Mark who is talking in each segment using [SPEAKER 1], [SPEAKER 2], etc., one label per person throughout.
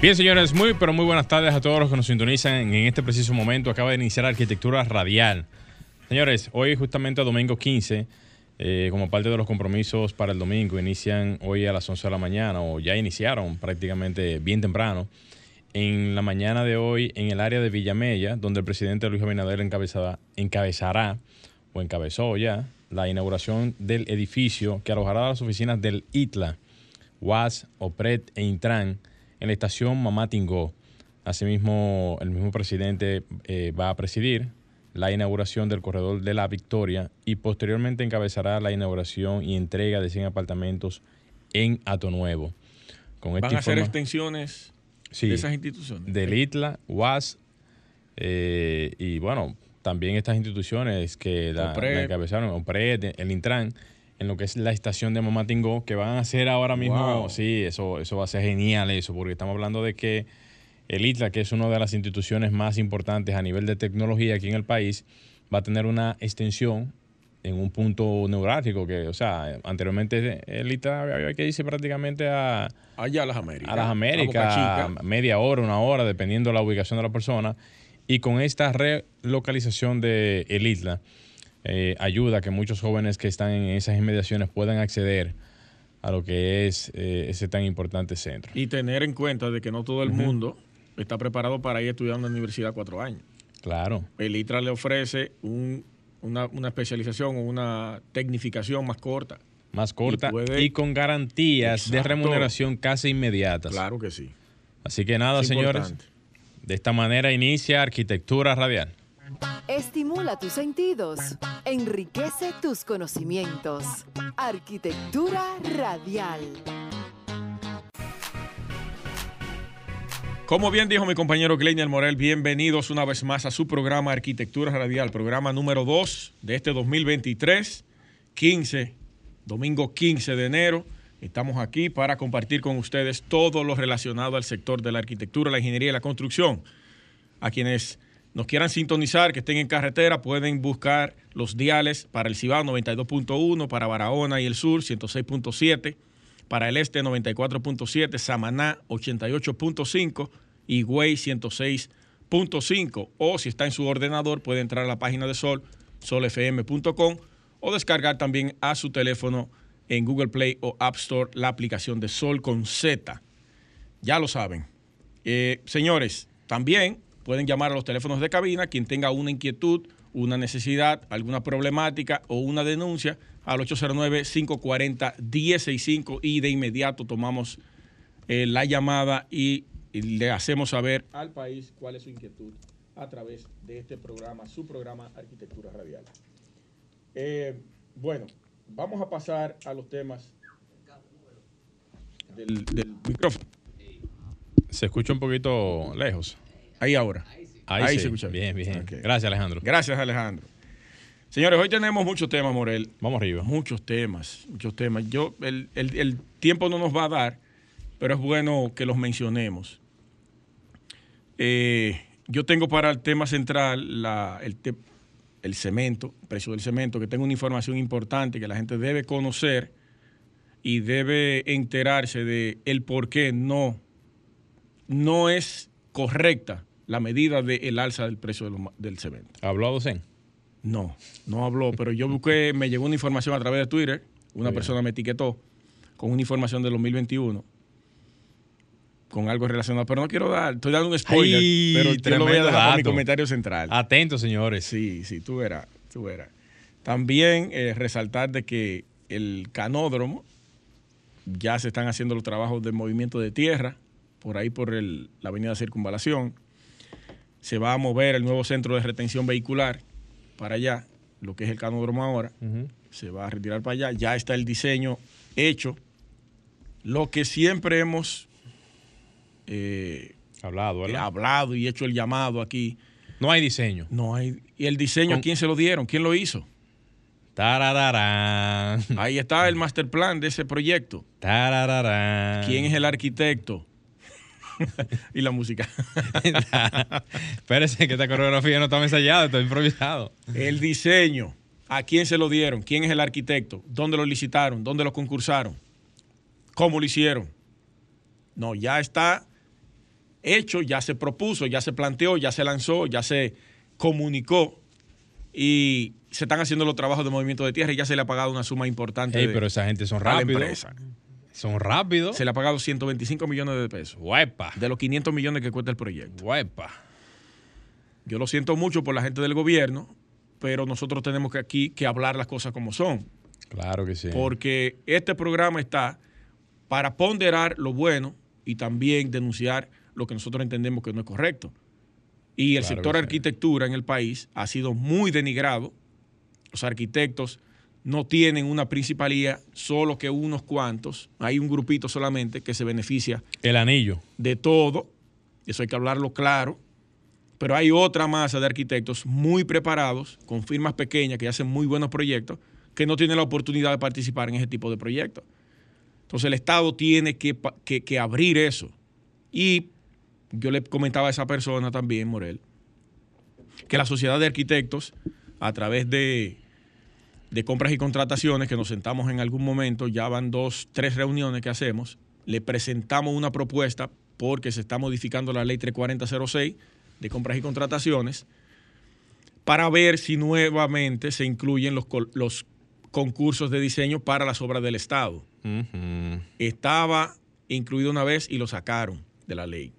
[SPEAKER 1] Bien, señores, muy pero muy buenas tardes a todos los que nos sintonizan en este preciso momento. Acaba de iniciar Arquitectura Radial. Señores, hoy justamente domingo 15, eh, como parte de los compromisos para el domingo, inician hoy a las 11 de la mañana, o ya iniciaron prácticamente bien temprano, en la mañana de hoy en el área de Villamella, donde el presidente Luis Abinader encabezará, encabezará o encabezó ya la inauguración del edificio que alojará las oficinas del ITLA, UAS, OPRED e Intran en la estación Mamá Tingó. Asimismo, el mismo presidente eh, va a presidir la inauguración del corredor de la Victoria y posteriormente encabezará la inauguración y entrega de 100 apartamentos en Ato Nuevo.
[SPEAKER 2] Con ¿Van a hacer extensiones de esas instituciones?
[SPEAKER 1] Del ITLA, UAS eh, y bueno, también estas instituciones que la, encabezaron, OPRED, el Intran, en lo que es la estación de Mamatingó, que van a hacer ahora mismo, sí, eso, eso va a ser genial eso, porque estamos hablando de que el ITLA, que es una de las instituciones más importantes a nivel de tecnología aquí en el país, va a tener una extensión en un punto neurálgico que, o sea, anteriormente el ITLA había que irse prácticamente a...
[SPEAKER 2] Allá a las Américas.
[SPEAKER 1] A las Américas, media hora, una hora, dependiendo de la ubicación de la persona. Y con esta relocalización de el ITLA, eh, ayuda a que muchos jóvenes que están en esas inmediaciones puedan acceder a lo que es eh, ese tan importante centro.
[SPEAKER 2] Y tener en cuenta de que no todo el mundo está preparado para ir a estudiar en la universidad cuatro años.
[SPEAKER 1] Claro.
[SPEAKER 2] El ITRA le ofrece una, especialización o una tecnificación más corta.
[SPEAKER 1] Más corta y, con garantías de remuneración casi inmediatas.
[SPEAKER 2] Claro que sí.
[SPEAKER 1] Así que nada, señores. De esta manera inicia Arquitectura Radial.
[SPEAKER 3] Estimula tus sentidos, enriquece tus conocimientos. Arquitectura radial.
[SPEAKER 2] Como bien dijo mi compañero Gleiner Morel, bienvenidos una vez más a su programa Arquitectura Radial, programa número 2 de este 2023, 15, domingo 15 de enero. Estamos aquí para compartir con ustedes todo lo relacionado al sector de la arquitectura, la ingeniería y la construcción. A quienes nos quieran sintonizar, que estén en carretera, pueden buscar los diales para el Cibao 92.1, para Barahona y el sur 106.7, para el este 94.7, Samaná 88.5 y Güey 106.5. O si está en su ordenador, puede entrar a la página de Sol, solfm.com, o descargar también a su teléfono en Google Play o App Store la aplicación de Sol con Z. Ya lo saben. Eh, señores, también Pueden llamar a los teléfonos de cabina, quien tenga una inquietud, una necesidad, alguna problemática o una denuncia al 809-540-1065 y de inmediato tomamos eh, la llamada y, le hacemos saber al país cuál es su inquietud a través de este programa, su programa Arquitectura Radial. Eh, bueno, vamos a pasar a los temas del, del micrófono.
[SPEAKER 1] Se escucha un poquito lejos.
[SPEAKER 2] Ahí ahora.
[SPEAKER 1] Ahí, se escucha bien. Bien, Gracias, Alejandro.
[SPEAKER 2] Gracias, Alejandro. Señores, hoy tenemos muchos temas, Morel.
[SPEAKER 1] Vamos arriba.
[SPEAKER 2] Muchos temas, muchos temas. Yo, el, tiempo no nos va a dar, pero es bueno que los mencionemos. Eh, yo tengo para el tema central la, el, el cemento, el precio del cemento, que tengo una información importante que la gente debe conocer y debe enterarse de el por qué no, no es correcta la medida del alza del precio del cemento.
[SPEAKER 1] ¿Habló a Docen?
[SPEAKER 2] No, no habló, pero yo busqué, me llegó una información a través de Twitter, una persona me etiquetó con una información del 2021 con algo relacionado, pero no quiero dar, estoy dando un spoiler, pero te lo voy a dejar mi comentario central.
[SPEAKER 1] Atentos, señores.
[SPEAKER 2] Sí, sí, tú verás, tú verás. También eh, resaltar de que el canódromo ya se están haciendo los trabajos de movimiento de tierra por ahí por la avenida Circunvalación se va a mover el nuevo centro de retención vehicular para allá, lo que es el canódromo ahora, se va a retirar para allá, ya está el diseño hecho. Lo que siempre hemos
[SPEAKER 1] eh, hablado,
[SPEAKER 2] hablado y hecho el llamado aquí
[SPEAKER 1] No hay diseño.
[SPEAKER 2] No hay. ¿Y el diseño a
[SPEAKER 1] Con-
[SPEAKER 2] quién se lo dieron? ¿Quién lo hizo?
[SPEAKER 1] Tarararán.
[SPEAKER 2] Ahí está el master plan de ese proyecto.
[SPEAKER 1] Tarararán.
[SPEAKER 2] ¿Quién es el arquitecto? y la música.
[SPEAKER 1] Espérese que esta coreografía no está ensayada, está improvisado.
[SPEAKER 2] el diseño. ¿A quién se lo dieron? ¿Quién es el arquitecto? ¿Dónde lo licitaron? ¿Dónde lo concursaron? ¿Cómo lo hicieron? No, ya está hecho, ya se propuso, ya se planteó, ya se lanzó, ya se comunicó y se están haciendo los trabajos de movimiento de tierra y ya se le ha pagado una suma importante
[SPEAKER 1] Ey,
[SPEAKER 2] de-
[SPEAKER 1] pero esa gente son rápidos. Son rápidos.
[SPEAKER 2] Se le ha pagado 125 millones de pesos
[SPEAKER 1] Huepa.
[SPEAKER 2] de los 500 millones que cuesta el proyecto.
[SPEAKER 1] Huepa.
[SPEAKER 2] Yo lo siento mucho por la gente del gobierno, pero nosotros tenemos que aquí que hablar las cosas como son.
[SPEAKER 1] Claro que sí.
[SPEAKER 2] porque este programa está para ponderar lo bueno y también denunciar lo que nosotros entendemos que no es correcto. Y el
[SPEAKER 1] Claro
[SPEAKER 2] sector
[SPEAKER 1] sí.
[SPEAKER 2] arquitectura en el país ha sido muy denigrado. Los arquitectos no tienen una principalía, solo que unos cuantos. Hay un grupito solamente que se beneficia
[SPEAKER 1] El anillo.
[SPEAKER 2] de todo, eso hay que hablarlo claro, pero hay otra masa de arquitectos muy preparados, con firmas pequeñas que hacen muy buenos proyectos, que no tienen la oportunidad de participar en ese tipo de proyectos. Entonces el Estado tiene que, que- que abrir eso. Y yo le comentaba a esa persona también, Morel, que la sociedad de arquitectos, a través de, de compras y contrataciones, que nos sentamos en algún momento, ya van dos, tres reuniones que hacemos, le presentamos una propuesta porque se está modificando la ley 34006 de compras y contrataciones para ver si nuevamente se incluyen los, los concursos de diseño para las obras del Estado. Estaba incluido una vez y lo sacaron de la ley.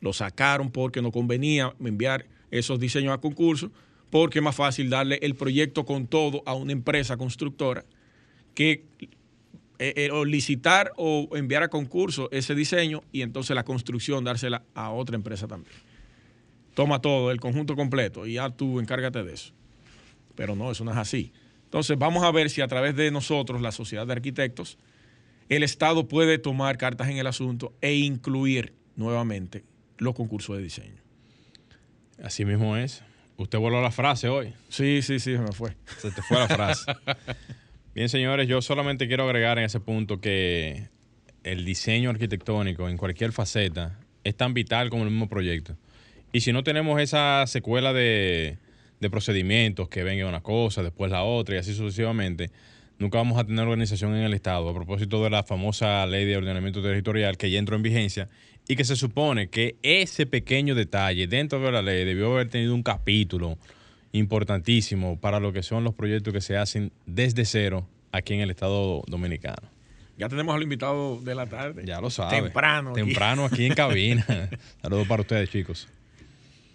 [SPEAKER 2] Lo sacaron porque no convenía enviar esos diseños a concurso, porque es más fácil darle el proyecto con todo a una empresa constructora que eh, eh, o licitar o enviar a concurso ese diseño y entonces la construcción dársela a otra empresa también. Toma todo, el conjunto completo, y ya tú encárgate de eso. Pero no, eso no es así. Entonces vamos a ver si a través de nosotros, la sociedad de arquitectos, el Estado puede tomar cartas en el asunto e incluir nuevamente los concursos de diseño.
[SPEAKER 1] Así mismo es. Usted voló la frase hoy.
[SPEAKER 2] Sí, sí, sí, se me fue.
[SPEAKER 1] Se te fue la frase. Bien, señores, yo solamente quiero agregar en ese punto que el diseño arquitectónico en cualquier faceta es tan vital como el mismo proyecto. Y si no tenemos esa secuela de, de procedimientos que venga una cosa, después la otra y así sucesivamente, nunca vamos a tener organización en el Estado. A propósito de la famosa ley de ordenamiento territorial que ya entró en vigencia y que se supone que ese pequeño detalle dentro de la ley debió haber tenido un capítulo importantísimo para lo que son los proyectos que se hacen desde cero aquí en el Estado Dominicano.
[SPEAKER 2] Ya tenemos al invitado de la tarde.
[SPEAKER 1] Ya lo sabe.
[SPEAKER 2] Temprano.
[SPEAKER 1] Temprano aquí en cabina. Saludos para ustedes, chicos.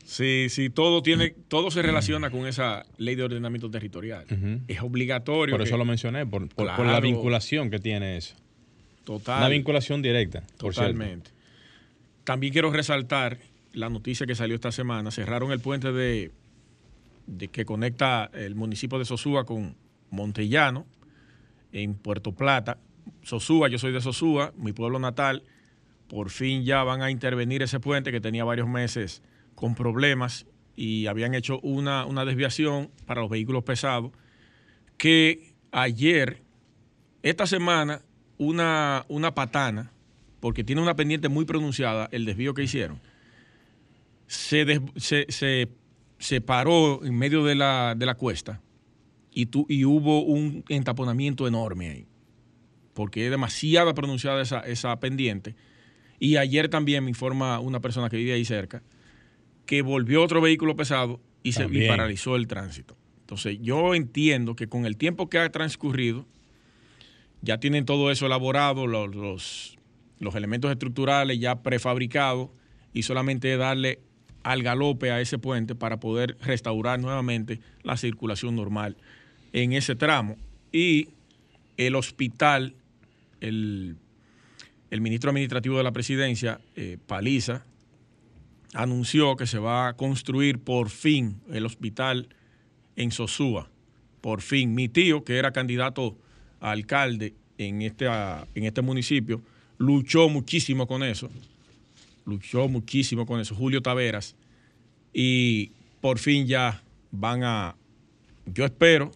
[SPEAKER 2] Sí, sí, todo tiene, todo se relaciona con esa ley de ordenamiento territorial. Es obligatorio.
[SPEAKER 1] Por eso
[SPEAKER 2] que-
[SPEAKER 1] lo mencioné, por, por- por la vinculación que tiene eso.
[SPEAKER 2] Total.
[SPEAKER 1] Una vinculación directa.
[SPEAKER 2] Totalmente. También quiero resaltar la noticia que salió esta semana. Cerraron el puente de, que conecta el municipio de Sosúa con Montellano en Puerto Plata. Sosúa, yo soy de Sosúa, mi pueblo natal. Por fin ya van a intervenir ese puente que tenía varios meses con problemas y habían hecho una, una desviación para los vehículos pesados que ayer, esta semana, una, una patana, porque tiene una pendiente muy pronunciada, el desvío que hicieron, se, des- se, se- se paró en medio de la, de la cuesta y, tu- y hubo un entaponamiento enorme ahí, porque es demasiado pronunciada esa, esa pendiente. Y ayer también me informa una persona que vive ahí cerca que volvió otro vehículo pesado y se y paralizó el tránsito. Entonces yo entiendo que con el tiempo que ha transcurrido, ya tienen todo eso elaborado, los, los, los elementos estructurales ya prefabricados y solamente darle al galope a ese puente para poder restaurar nuevamente la circulación normal en ese tramo. Y el hospital, el, el ministro administrativo de la presidencia, eh, Paliza, anunció que se va a construir por fin el hospital en Sosúa. Por fin. Mi tío, que era candidato a alcalde en este, en este municipio, luchó muchísimo con eso. Luchó muchísimo con eso. Julio Taveras. y por fin ya van a, yo espero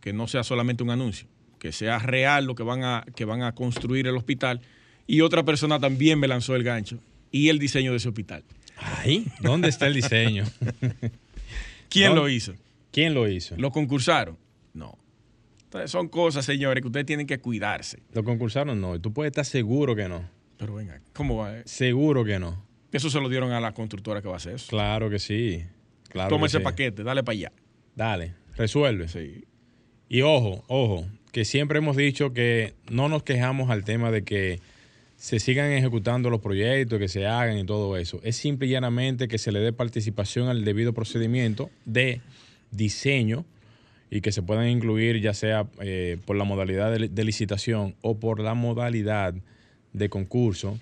[SPEAKER 2] que no sea solamente un anuncio, que sea real lo que van a, que van a construir el hospital. Y otra persona también me lanzó el gancho y el diseño de ese hospital.
[SPEAKER 1] Ay, ¿dónde está el diseño?
[SPEAKER 2] ¿Quién
[SPEAKER 1] ¿Dónde?
[SPEAKER 2] lo hizo?
[SPEAKER 1] ¿Quién lo hizo?
[SPEAKER 2] ¿Lo concursaron? No. Son cosas, señores, que ustedes tienen que cuidarse.
[SPEAKER 1] ¿Lo concursaron? No. Tú puedes estar seguro que no.
[SPEAKER 2] Pero venga, ¿cómo va?
[SPEAKER 1] Seguro que no.
[SPEAKER 2] Eso se lo dieron a la constructora que va a hacer eso.
[SPEAKER 1] Claro que sí. Claro
[SPEAKER 2] Toma
[SPEAKER 1] que
[SPEAKER 2] ese
[SPEAKER 1] sí.
[SPEAKER 2] paquete, dale para allá.
[SPEAKER 1] Dale, resuelve.
[SPEAKER 2] Sí.
[SPEAKER 1] Y ojo, ojo, que siempre hemos dicho que no nos quejamos al tema de que se sigan ejecutando los proyectos, que se hagan y todo eso. Es simple y llanamente que se le dé participación al debido procedimiento de diseño y que se puedan incluir ya sea eh, por la modalidad de, de licitación o por la modalidad de concurso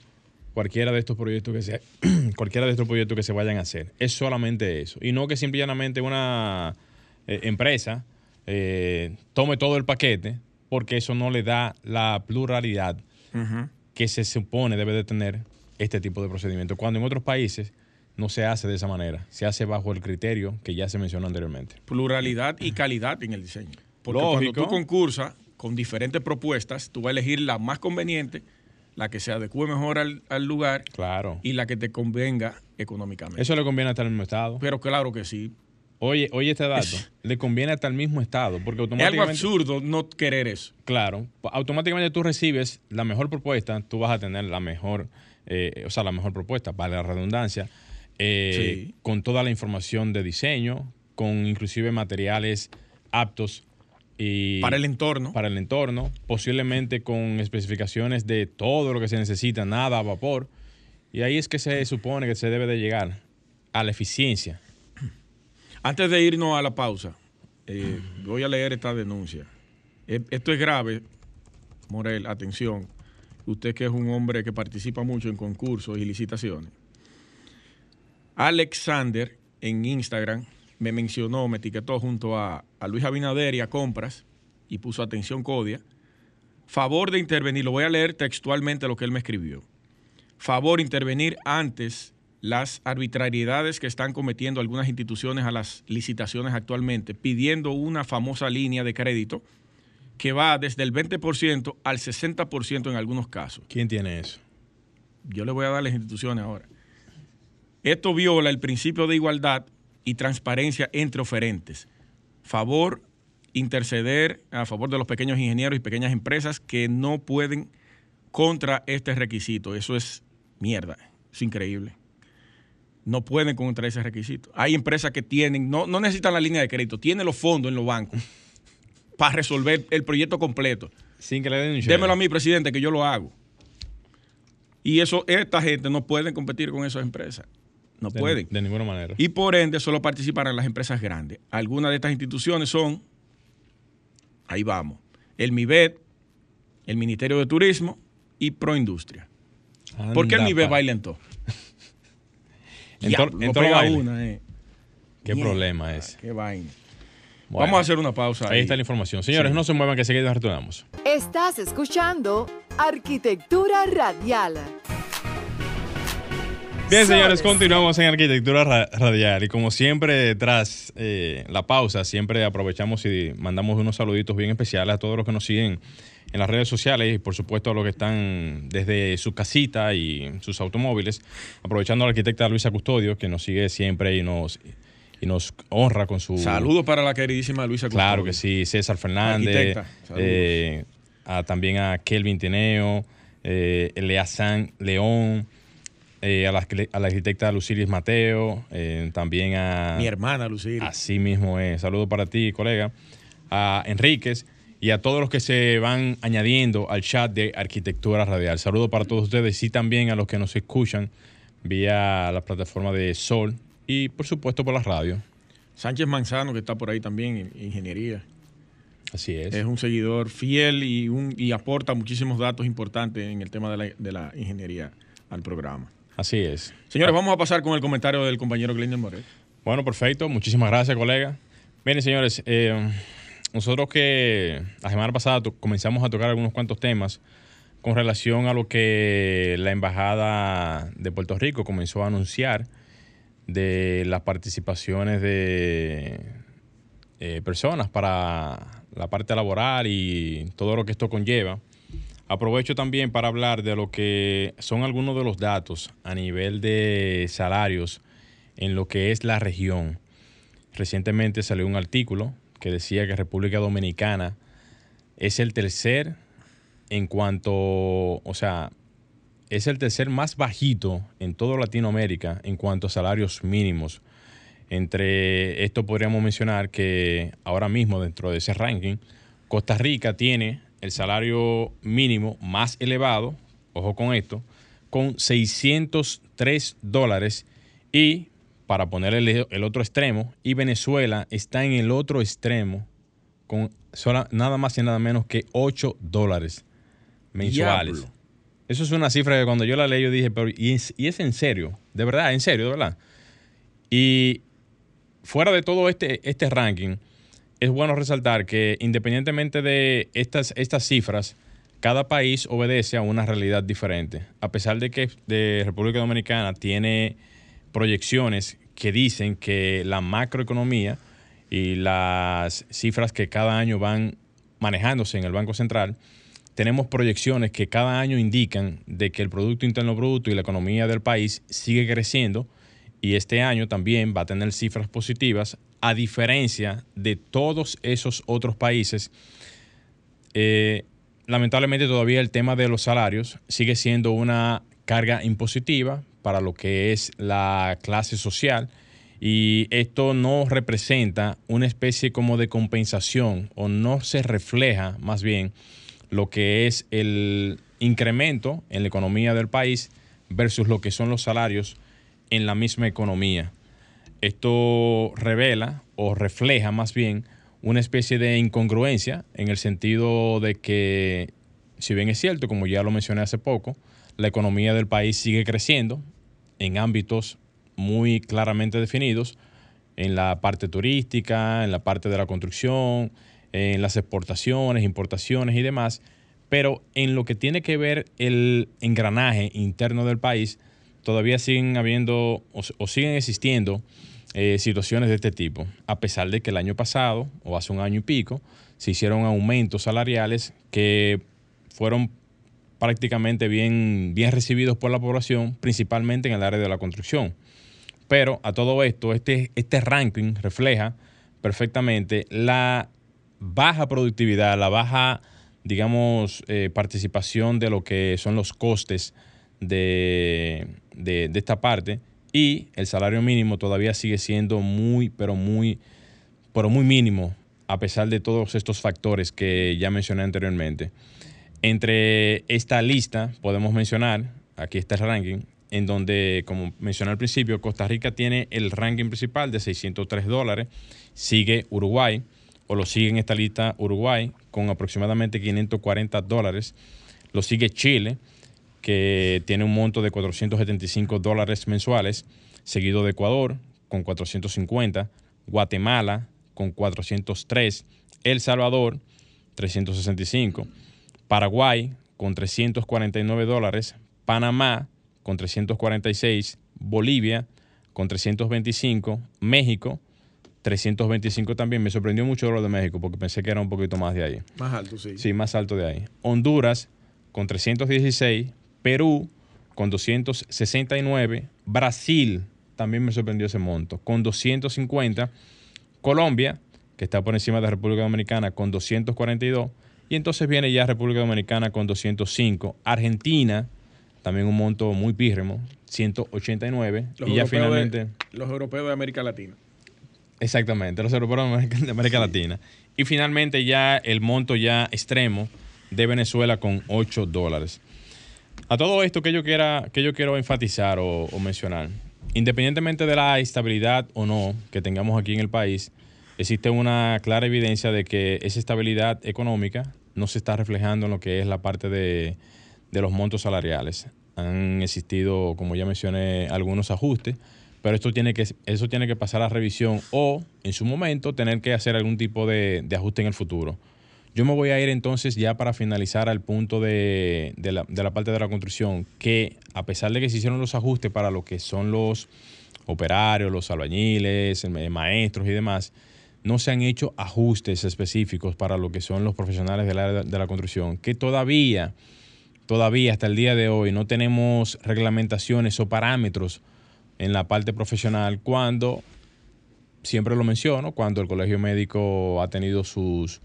[SPEAKER 1] cualquiera de estos proyectos que se cualquiera de estos proyectos que se vayan a hacer. Es solamente eso. Y no que simple y llanamente una eh, empresa eh, tome todo el paquete, porque eso no le da la pluralidad que se supone debe de tener este tipo de procedimiento. Cuando en otros países no se hace de esa manera, se hace bajo el criterio que ya se mencionó anteriormente.
[SPEAKER 2] Pluralidad y calidad en el diseño. Porque
[SPEAKER 1] Lógico.
[SPEAKER 2] cuando tú concursas con diferentes propuestas, tú vas a elegir la más conveniente, la que se adecue mejor al, al lugar
[SPEAKER 1] Claro.
[SPEAKER 2] y la que te convenga económicamente.
[SPEAKER 1] Eso le conviene hasta el mismo Estado.
[SPEAKER 2] Pero claro que sí.
[SPEAKER 1] Oye, oye este dato, le conviene hasta el mismo Estado, porque
[SPEAKER 2] Es algo
[SPEAKER 1] automáticamente...
[SPEAKER 2] absurdo no querer eso.
[SPEAKER 1] Claro, automáticamente tú recibes la mejor propuesta, tú vas a tener la mejor, eh, o sea, la mejor propuesta, para la redundancia, eh,
[SPEAKER 2] Sí.
[SPEAKER 1] con toda la información de diseño, con inclusive materiales aptos y
[SPEAKER 2] Para el entorno.
[SPEAKER 1] para el entorno, posiblemente con especificaciones de todo lo que se necesita, nada a vapor, y ahí es que se supone que se debe de llegar a la eficiencia.
[SPEAKER 2] Antes de irnos a la pausa, eh, voy a leer esta denuncia. Eh, Esto es grave, Morel, atención. Usted que es un hombre que participa mucho en concursos y licitaciones. Alexander en Instagram me mencionó, me etiquetó junto a, a Luis Abinader y a Compras y puso atención Codia. Favor de intervenir, lo voy a leer textualmente lo que él me escribió. Favor intervenir antes las arbitrariedades que están cometiendo algunas instituciones a las licitaciones actualmente, pidiendo una famosa línea de crédito que va desde el 20% al 60% en algunos casos.
[SPEAKER 1] ¿Quién tiene eso?
[SPEAKER 2] Yo le voy a dar las instituciones ahora. Esto viola el principio de igualdad y transparencia entre oferentes. Favor interceder a favor de los pequeños ingenieros y pequeñas empresas que no pueden contra este requisito. Eso es mierda, es increíble. No pueden contra ese requisito. Hay empresas que tienen, no, no necesitan la línea de crédito, tienen los fondos en los bancos para resolver el proyecto completo.
[SPEAKER 1] Sin que le den un
[SPEAKER 2] Démelo a mí, presidente, que yo lo hago. Y eso, esta gente no puede competir con esas empresas. No
[SPEAKER 1] de,
[SPEAKER 2] pueden.
[SPEAKER 1] De ninguna manera.
[SPEAKER 2] Y por ende solo participarán las empresas grandes. Algunas de estas instituciones son, ahí vamos, el MIBET, el Ministerio de Turismo y Proindustria. ¿Por qué el MIBET
[SPEAKER 1] pa.
[SPEAKER 2] baila en todo?
[SPEAKER 1] En
[SPEAKER 2] no
[SPEAKER 1] todo
[SPEAKER 2] una, eh.
[SPEAKER 1] Qué
[SPEAKER 2] Mierda,
[SPEAKER 1] problema es.
[SPEAKER 2] Qué vaina.
[SPEAKER 1] Bueno,
[SPEAKER 2] Vamos a hacer una pausa.
[SPEAKER 1] Ahí está la información. Señores,
[SPEAKER 2] Sí.
[SPEAKER 1] no se muevan que seguidamente retornamos.
[SPEAKER 3] Estás escuchando Arquitectura Radial.
[SPEAKER 1] Bien, señores, continuamos en Arquitectura Ra- Radial. Y como siempre, tras eh, la pausa, siempre aprovechamos y mandamos unos saluditos bien especiales a todos los que nos siguen en las redes sociales y, por supuesto, a los que están desde su casita y sus automóviles. Aprovechando a la arquitecta Luisa Custodio, que nos sigue siempre y nos, y nos honra con su.
[SPEAKER 2] Saludos para la queridísima Luisa
[SPEAKER 1] Claro
[SPEAKER 2] Custodio.
[SPEAKER 1] que sí, César Fernández,
[SPEAKER 2] Arquitecta, saludos.
[SPEAKER 1] eh, a- también a Kelvin Tineo, eh, Eleazán León, eh, a, la, a la arquitecta Lucilis Mateo, eh, también a...
[SPEAKER 2] Mi hermana Lucía.
[SPEAKER 1] Así mismo es. Saludo para ti, colega. A Enríquez y a todos los que se van añadiendo al chat de Arquitectura Radial. Saludo para todos ustedes y también a los que nos escuchan vía la plataforma de Sol y, por supuesto, por la radio.
[SPEAKER 2] Sánchez Manzano, que está por ahí también en ingeniería.
[SPEAKER 1] Así es.
[SPEAKER 2] Es un seguidor fiel y, un, y aporta muchísimos datos importantes en el tema de la, de la ingeniería al programa.
[SPEAKER 1] Así es.
[SPEAKER 2] Señores, vamos a pasar con el comentario del compañero Glender Morel.
[SPEAKER 1] Bueno, perfecto. Muchísimas gracias, colega. Miren, señores, eh, nosotros que la semana pasada comenzamos a tocar algunos cuantos temas con relación a lo que la Embajada de Puerto Rico comenzó a anunciar de las participaciones de eh, personas para la parte laboral y todo lo que esto conlleva. Aprovecho también para hablar de lo que son algunos de los datos a nivel de salarios en lo que es la región. Recientemente salió un artículo que decía que República Dominicana es el tercer en cuanto, o sea, es el tercer más bajito en toda Latinoamérica en cuanto a salarios mínimos. Entre esto podríamos mencionar que ahora mismo dentro de ese ranking, Costa Rica tiene el salario mínimo más elevado, ojo con esto, con 603 dólares y para poner el, otro extremo, y Venezuela está en el otro extremo con nada más y nada menos que 8 dólares mensuales. Eso es una cifra que cuando yo la leí yo dije, pero ¿y es, ¿y es, en serio? De verdad, en serio, de verdad. Y fuera de todo este, este ranking, es bueno resaltar que independientemente de estas, estas cifras, cada país obedece a una realidad diferente. A pesar de que de República Dominicana tiene proyecciones que dicen que la macroeconomía y las cifras que cada año van manejándose en el Banco Central, tenemos proyecciones que cada año indican de que el Producto Interno Bruto y la economía del país sigue creciendo y este año también va a tener cifras positivas a diferencia de todos esos otros países, eh, lamentablemente todavía el tema de los salarios sigue siendo una carga impositiva para lo que es la clase social y esto no representa una especie como de compensación o no se refleja más bien lo que es el incremento en la economía del país versus lo que son los salarios en la misma economía. Esto revela o refleja más bien una especie de incongruencia en el sentido de que, si bien es cierto, como ya lo mencioné hace poco, la economía del país sigue creciendo en ámbitos muy claramente definidos, en la parte turística, en la parte de la construcción, en las exportaciones, importaciones y demás, pero en lo que tiene que ver el engranaje interno del país, todavía siguen habiendo o siguen existiendo eh, situaciones de este tipo, a pesar de que el año pasado, o hace un año y pico, se hicieron aumentos salariales que fueron prácticamente bien, bien recibidos por la población, principalmente en el área de la construcción. Pero a todo esto, este, este ranking refleja perfectamente la baja productividad, la baja, digamos, eh, participación de lo que son los costes de, de esta parte y el salario mínimo todavía sigue siendo muy, pero muy, pero muy mínimo, a pesar de todos estos factores que ya mencioné anteriormente. Entre esta lista podemos mencionar, aquí está el ranking, en donde, como mencioné al principio, Costa Rica tiene el ranking principal de 603 dólares, sigue Uruguay, o lo sigue en esta lista Uruguay, con aproximadamente 540 dólares, lo sigue Chile, que tiene un monto de 475 dólares mensuales, seguido de Ecuador con 450, Guatemala con 403, El Salvador 365, Paraguay con 349 dólares, Panamá con 346, Bolivia con 325, México 325 también. Me sorprendió mucho lo de México porque pensé que era un poquito más de ahí.
[SPEAKER 2] Más alto, sí.
[SPEAKER 1] Sí, más alto de ahí. Honduras con 316, Perú con 269, Brasil también me sorprendió ese monto, con 250, Colombia, que está por encima de República Dominicana, con 242, y entonces viene ya República Dominicana con 205, Argentina, también un monto muy pírremo, 189, y ya finalmente...
[SPEAKER 2] los europeos de América Latina.
[SPEAKER 1] Exactamente, los europeos de América Latina. Y finalmente ya el monto ya extremo de Venezuela con 8 dólares. A todo esto que yo, quiera, que yo quiero enfatizar o, mencionar, independientemente de la estabilidad o no que tengamos aquí en el país, existe una clara evidencia de que esa estabilidad económica no se está reflejando en lo que es la parte de, los montos salariales. Han existido, como ya mencioné, algunos ajustes, pero esto tiene que, eso tiene que pasar a revisión o, en su momento, tener que hacer algún tipo de ajuste en el futuro. Yo me voy a ir entonces ya para finalizar al punto de, la, parte de la construcción, que a pesar de que se hicieron los ajustes para lo que son los, operarios, los albañiles, maestros y demás, no se han hecho ajustes específicos para lo que son los profesionales de la, de la construcción, que todavía, todavía hasta el día de hoy no tenemos reglamentaciones o parámetros en la parte profesional cuando, siempre lo menciono, cuando el colegio médico ha tenido sus,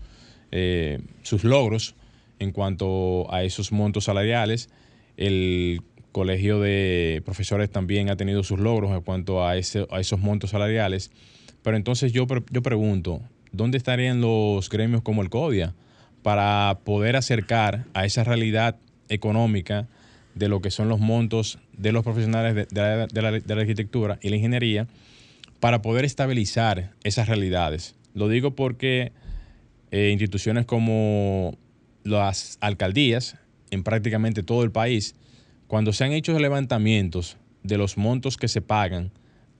[SPEAKER 1] eh, sus logros en cuanto a esos montos salariales, el colegio de profesores también ha tenido sus logros en cuanto a, ese, a esos montos salariales. Pero entonces yo, yo pregunto, ¿dónde estarían los gremios como el CODIA para poder acercar a esa realidad económica de lo que son los montos de los profesionales de, la, de, la, arquitectura y la ingeniería para poder estabilizar esas realidades? Lo digo porque eh, instituciones como las alcaldías en prácticamente todo el país, cuando se han hecho levantamientos de los montos que se pagan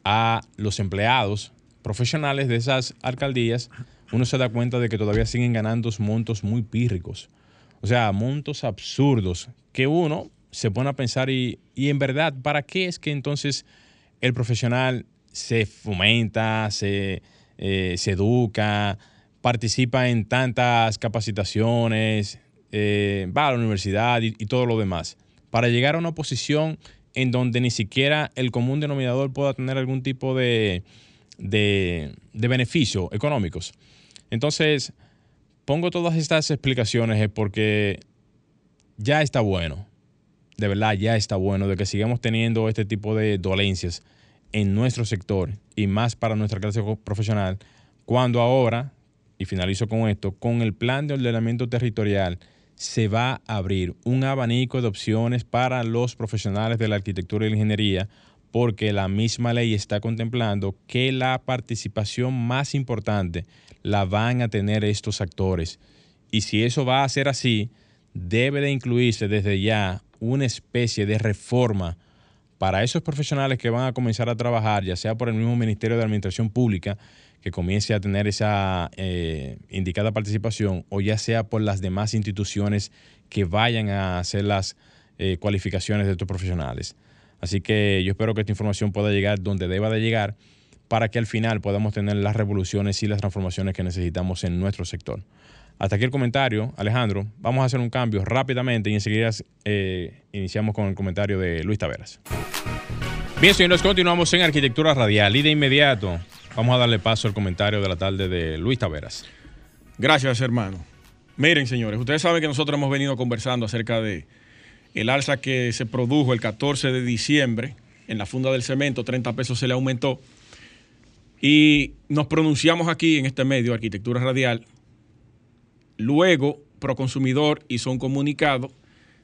[SPEAKER 1] a los empleados profesionales de esas alcaldías, uno se da cuenta de que todavía siguen ganando montos muy pírricos. O sea, montos absurdos que uno se pone a pensar y, y en verdad, ¿para qué es que entonces el profesional se fomenta, se, eh, se educa, participa en tantas capacitaciones, eh, va a la universidad y, todo lo demás, para llegar a una posición en donde ni siquiera el común denominador pueda tener algún tipo de, de, de económicos. Entonces, pongo todas estas explicaciones porque ya está bueno, de verdad ya está bueno de que sigamos teniendo este tipo de dolencias en nuestro sector y más para nuestra clase profesional, cuando ahora, y finalizo con esto, con el plan de ordenamiento territorial, se va a abrir un abanico de opciones para los profesionales de la arquitectura y la ingeniería, porque la misma ley está contemplando que la participación más importante la van a tener estos actores. Y si eso va a ser así, debe de incluirse desde ya una especie de reforma para esos profesionales que van a comenzar a trabajar, ya sea por el mismo Ministerio de Administración Pública, que comience a tener esa eh, indicada participación, o ya sea por las demás instituciones que vayan a hacer las eh, cualificaciones de estos profesionales. Así que yo espero que esta información pueda llegar donde deba de llegar para que al final podamos tener las revoluciones y las transformaciones que necesitamos en nuestro sector. Hasta aquí el comentario, Alejandro. Vamos a hacer un cambio rápidamente y enseguida eh, iniciamos con el comentario de Luis Taveras. Bien, señores, continuamos en Arquitectura Radial y de inmediato vamos a darle paso al comentario de la tarde de Luis Taveras.
[SPEAKER 2] Gracias, hermano. Miren, señores, ustedes saben que nosotros hemos venido conversando acerca de el alza que se produjo el 14 de diciembre en la funda del cemento, 30 pesos se le aumentó. Y nos pronunciamos aquí en este medio, Arquitectura Radial, Luego, Proconsumidor hizo un comunicado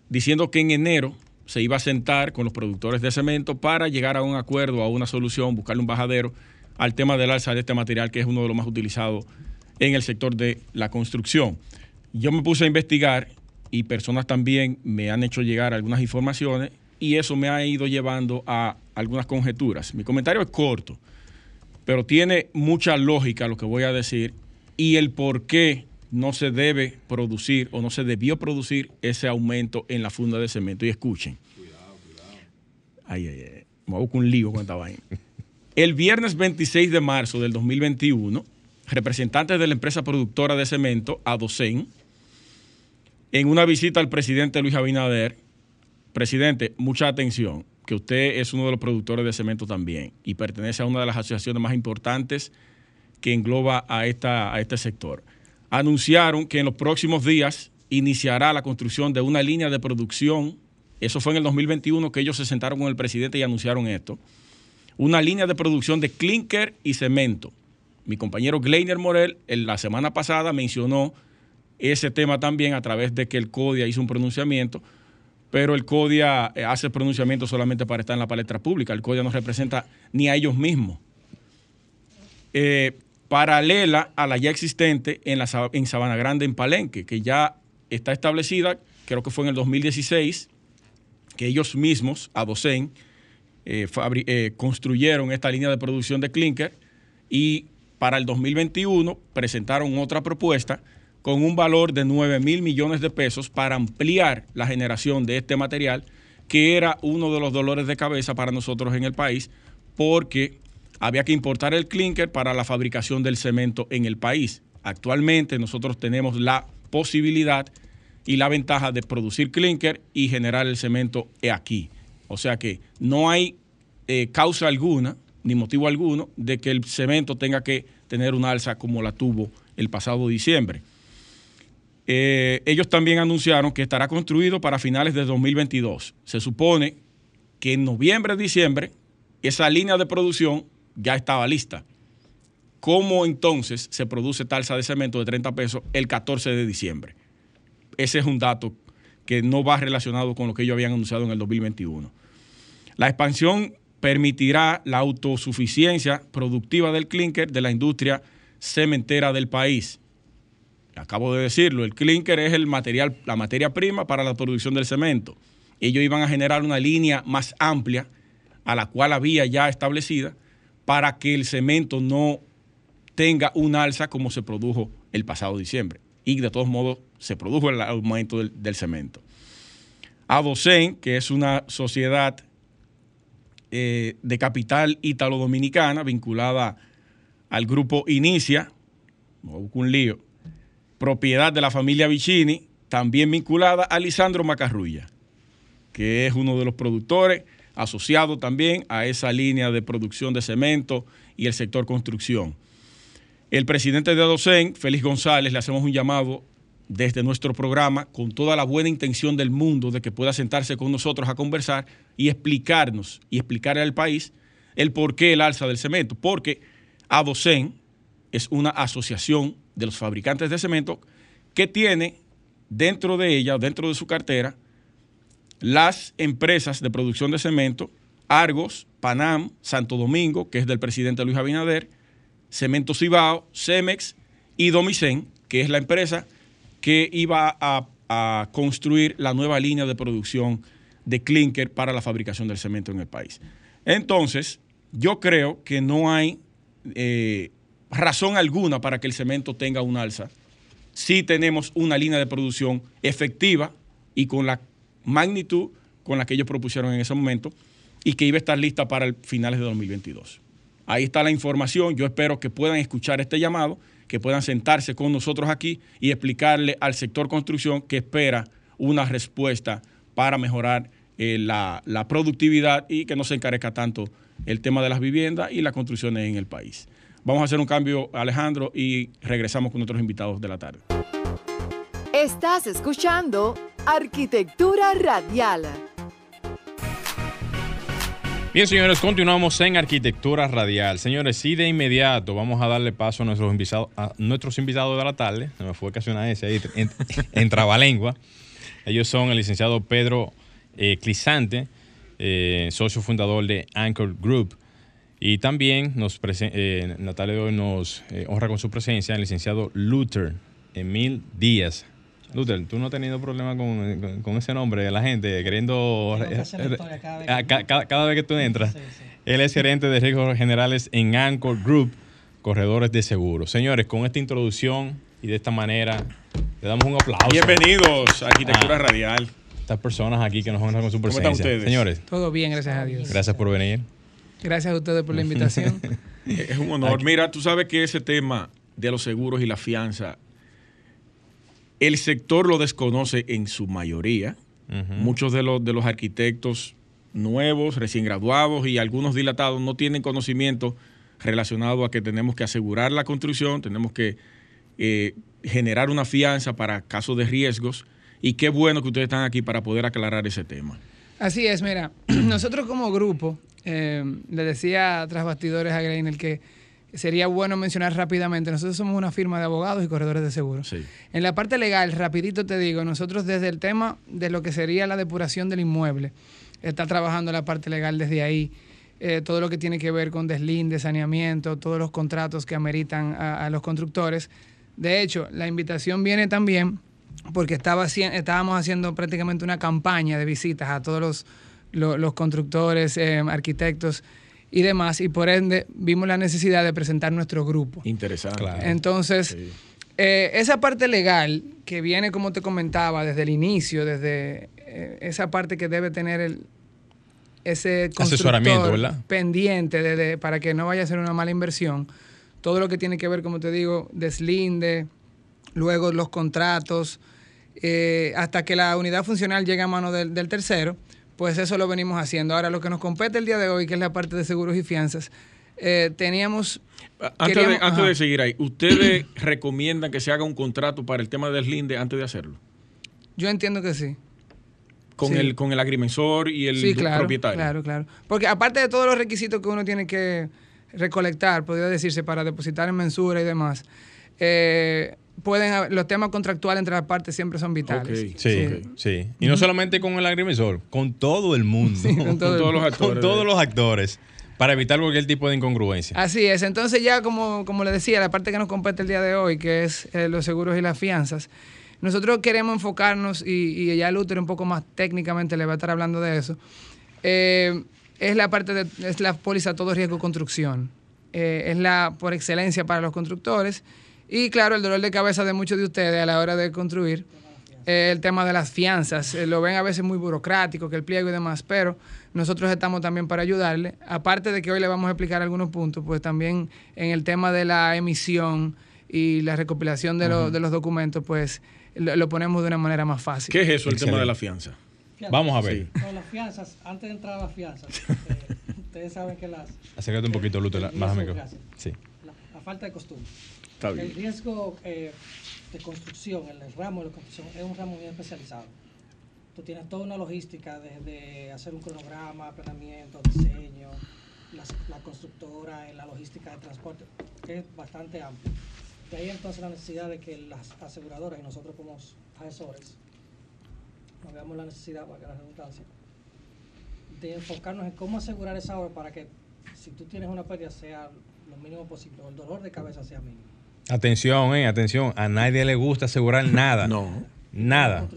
[SPEAKER 2] diciendo que en enero se iba a sentar con los productores de cemento para llegar a un acuerdo, a una solución, buscarle un bajadero al tema del alza de este material que es uno de los más utilizados en el sector de la construcción. Yo me puse a investigar y personas también me han hecho llegar algunas informaciones y eso me ha ido llevando a algunas conjeturas. Mi comentario es corto, pero tiene mucha lógica lo que voy a decir y el por qué no se debe producir o no se debió producir ese aumento en la funda de cemento. Y escuchen. Cuidado, cuidado. Ay, ay, ay. Me hago un lío con esta vaina. El viernes 26 de marzo del 2021, representantes de la empresa productora de cemento, Adocen, en una visita al presidente Luis Abinader, presidente, mucha atención, que usted es uno de los productores de cemento también y pertenece a una de las asociaciones más importantes que engloba a, esta, a este sector anunciaron que en los próximos días iniciará la construcción de una línea de producción. Eso fue en el 2021 que ellos se sentaron con el presidente y anunciaron esto. Una línea de producción de clinker y cemento. Mi compañero Gleiner Morel en la semana pasada mencionó ese tema también a través de que el CODIA hizo un pronunciamiento, pero el CODIA eh, hace pronunciamiento solamente para estar en la palestra pública. El CODIA no representa ni a ellos mismos. Eh, paralela a la ya existente en, en Sabana Grande, en Palenque, que ya está establecida, creo que fue en el 2016, que ellos mismos, a Docen, eh, eh, construyeron esta línea de producción de clinker y para el 2021 presentaron otra propuesta con un valor de 9 mil millones de pesos para ampliar la generación de este material, que era uno de los dolores de cabeza para nosotros en el país, porque había que importar el clinker para la fabricación del cemento en el país. Actualmente nosotros tenemos la posibilidad y la ventaja de producir clinker y generar el cemento aquí. O sea que no hay eh, causa alguna ni motivo alguno de que el cemento tenga que tener una alza como la tuvo el pasado diciembre. Eh, ellos también anunciaron que estará construido para finales de 2022. Se supone que en noviembre, diciembre, esa línea de producción ya estaba lista. ¿Cómo entonces se produce talza de cemento de 30 pesos el 14 de diciembre? Ese es un dato que no va relacionado con lo que ellos habían anunciado en el 2021. La expansión permitirá la autosuficiencia productiva del clinker de la industria cementera del país. Acabo de decirlo, el clinker es el material, la materia prima para la producción del cemento. Ellos iban a generar una línea más amplia a la cual había ya establecida para que el cemento no tenga un alza como se produjo el pasado diciembre. Y de todos modos se produjo el aumento del, cemento. Adocen, que es una sociedad eh, de capital ítalo-dominicana vinculada al grupo Inicia, un lío, propiedad de la familia Vicini, también vinculada a Lisandro Macarrulla, que es uno de los productores asociado también a esa línea de producción de cemento y el sector construcción. El presidente de Adocen, Félix González, le hacemos un llamado desde nuestro programa con toda la buena intención del mundo de que pueda sentarse con nosotros a conversar y explicarnos y explicarle al país el por qué el alza del cemento. Porque Adocen es una asociación de los fabricantes de cemento que tiene dentro de ella, dentro de su cartera, las empresas de producción de cemento, Argos, Panam, Santo Domingo, que es del presidente Luis Abinader, Cemento Cibao, Cemex y Domicen, que es la empresa que iba a, construir la nueva línea de producción de clinker para la fabricación del cemento en el país. Entonces, yo creo que no hay eh, razón alguna para que el cemento tenga un alza si tenemos una línea de producción efectiva y con la magnitud con la que ellos propusieron en ese momento y que iba a estar lista para finales de 2022. Ahí está la información. Yo espero que puedan escuchar este llamado, que puedan sentarse con nosotros aquí y explicarle al sector construcción que espera una respuesta para mejorar eh, la, la, productividad y que no se encarezca tanto el tema de las viviendas y las construcciones en el país. Vamos a hacer un cambio, Alejandro, y regresamos con otros invitados de la tarde.
[SPEAKER 3] Estás escuchando Arquitectura Radial.
[SPEAKER 1] Bien, señores, continuamos en Arquitectura Radial. Señores, y de inmediato vamos a darle paso a nuestros invitados, a nuestros invitados de la tarde. Se me fue casi una S ahí, en, en trabalengua. Ellos son el licenciado Pedro eh, Clisante, eh, socio fundador de Anchor Group. Y también nos eh, Natalia hoy nos eh, honra con su presencia el licenciado Luther Emil Díaz. Luther, ¿tú no has tenido problema con, con, ese nombre de la gente queriendo... Cada, cada, cada, vez que tú entras. Él es gerente de riesgos generales en Anchor Group, corredores de seguros. Señores, con esta introducción y de esta manera, le damos un aplauso.
[SPEAKER 2] Bienvenidos a Arquitectura ah, Radial.
[SPEAKER 1] Estas personas aquí que nos honran con su presencia.
[SPEAKER 2] ¿Cómo están ustedes?
[SPEAKER 1] Señores.
[SPEAKER 4] Todo bien, gracias a Dios.
[SPEAKER 1] Gracias por venir.
[SPEAKER 4] Gracias a ustedes por la invitación.
[SPEAKER 2] es un honor. Mira, tú sabes que ese tema de los seguros y la fianza el sector lo desconoce en su mayoría. Muchos de los, de los arquitectos nuevos, recién graduados y algunos dilatados no tienen conocimiento relacionado a que tenemos que asegurar la construcción, tenemos que eh, generar una fianza para casos de riesgos y qué bueno que ustedes están aquí para poder aclarar ese tema.
[SPEAKER 4] Así es, mira, nosotros como grupo, eh, le decía tras bastidores a Greiner que sería bueno mencionar rápidamente, nosotros somos una firma de abogados y corredores de seguros. En la parte legal, rapidito te digo, nosotros desde el tema de lo que sería la depuración del inmueble, está trabajando la parte legal desde ahí, eh, todo lo que tiene que ver con deslinde, saneamiento, todos los contratos que ameritan a, los constructores. De hecho, la invitación viene también porque estaba, estábamos haciendo prácticamente una campaña de visitas a todos los, constructores, eh, arquitectos, y demás, y por ende vimos la necesidad de presentar nuestro grupo.
[SPEAKER 2] Interesante.
[SPEAKER 4] Entonces, eh, esa parte legal que viene, como te comentaba, desde el inicio, desde eh, esa parte que debe tener el, ese
[SPEAKER 1] Asesoramiento, ¿verdad?
[SPEAKER 4] pendiente de, de- para que no vaya a ser una mala inversión. Todo lo que tiene que ver, como te digo, deslinde, luego los contratos, eh, hasta que la unidad funcional llegue a mano del, del tercero, pues eso lo venimos haciendo. Ahora, lo que nos compete el día de hoy, que es la parte de seguros y fianzas, eh, teníamos...
[SPEAKER 2] Antes, de, antes seguir ahí, ¿ustedes recomiendan que se haga un contrato para el tema del linde antes de hacerlo?
[SPEAKER 4] Yo entiendo que sí.
[SPEAKER 2] Con,
[SPEAKER 4] Sí.
[SPEAKER 2] el, con el agrimensor y el
[SPEAKER 4] sí, claro,
[SPEAKER 2] propietario.
[SPEAKER 4] Claro, claro. Porque aparte de todos los requisitos que uno tiene que recolectar, podría decirse, para depositar en mensura y demás, eh, pueden haber- los temas contractuales entre las partes siempre son vitales.
[SPEAKER 1] Sí, sí. Y no solamente con el agrimensor, con todo el mundo.
[SPEAKER 4] Sí, con todo
[SPEAKER 2] Con
[SPEAKER 4] el-
[SPEAKER 2] todos los
[SPEAKER 1] Con
[SPEAKER 2] actores.
[SPEAKER 1] todos los actores. Para evitar cualquier tipo de incongruencia.
[SPEAKER 4] Así es. Entonces ya como, como le decía, la parte que nos compete el día de hoy, que es eh, los seguros y las fianzas, nosotros queremos enfocarnos, y, y ya Luther un poco más técnicamente le va a estar hablando de eso, eh, es la parte de, es la póliza todo riesgo construcción. Eh, es la por excelencia para los constructores. Y claro, el dolor de cabeza de muchos de ustedes a la hora de construir, eh, el tema de las fianzas. Eh, lo ven a veces muy burocrático, que el pliego y demás, pero nosotros estamos también para ayudarle. Aparte de que hoy le vamos a explicar algunos puntos, pues también en el tema de la emisión y la recopilación de, lo- de los documentos, pues lo, lo ponemos de una manera más fácil.
[SPEAKER 2] ¿Qué es eso, el tema de la fianza?
[SPEAKER 5] Fianzas.
[SPEAKER 1] Vamos a ver.
[SPEAKER 2] Sí.
[SPEAKER 5] Con las fianzas, antes de entrar a las fianzas, eh, ustedes saben que las,
[SPEAKER 1] Acércate un poquito,
[SPEAKER 5] riesgo,
[SPEAKER 1] que-
[SPEAKER 5] gracias.
[SPEAKER 1] Sí.
[SPEAKER 5] la, la falta de costumbre.
[SPEAKER 2] Está
[SPEAKER 5] El riesgo eh, de construcción, el ramo de la construcción, es un ramo muy especializado. Tú tienes toda una logística desde hacer un cronograma, planeamiento, diseño, la, constructora, la logística de transporte, que es bastante amplio. De ahí entonces la necesidad de que las aseguradoras y nosotros como asesores nos veamos la necesidad, para la redundancia, de enfocarnos en cómo asegurar esa obra para que si tú tienes una pérdida sea lo mínimo posible o el dolor de cabeza sea mínimo.
[SPEAKER 1] Atención, eh, atención. A nadie le gusta asegurar nada.
[SPEAKER 2] No.
[SPEAKER 1] Nada.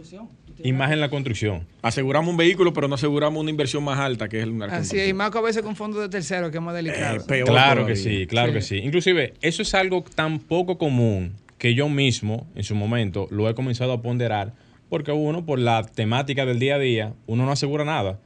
[SPEAKER 1] Y más en la construcción.
[SPEAKER 2] Aseguramos un vehículo, pero no aseguramos una inversión más alta, que es el
[SPEAKER 4] Así es, y más que a veces con fondos de tercero, que es más delicado.
[SPEAKER 2] Eh, peor
[SPEAKER 1] Claro que sí, claro
[SPEAKER 4] Sí.
[SPEAKER 1] que sí. Inclusive, eso es algo tan poco común que yo mismo, en su momento, lo he comenzado a ponderar, porque uno, por la temática del día a día, uno no asegura nada.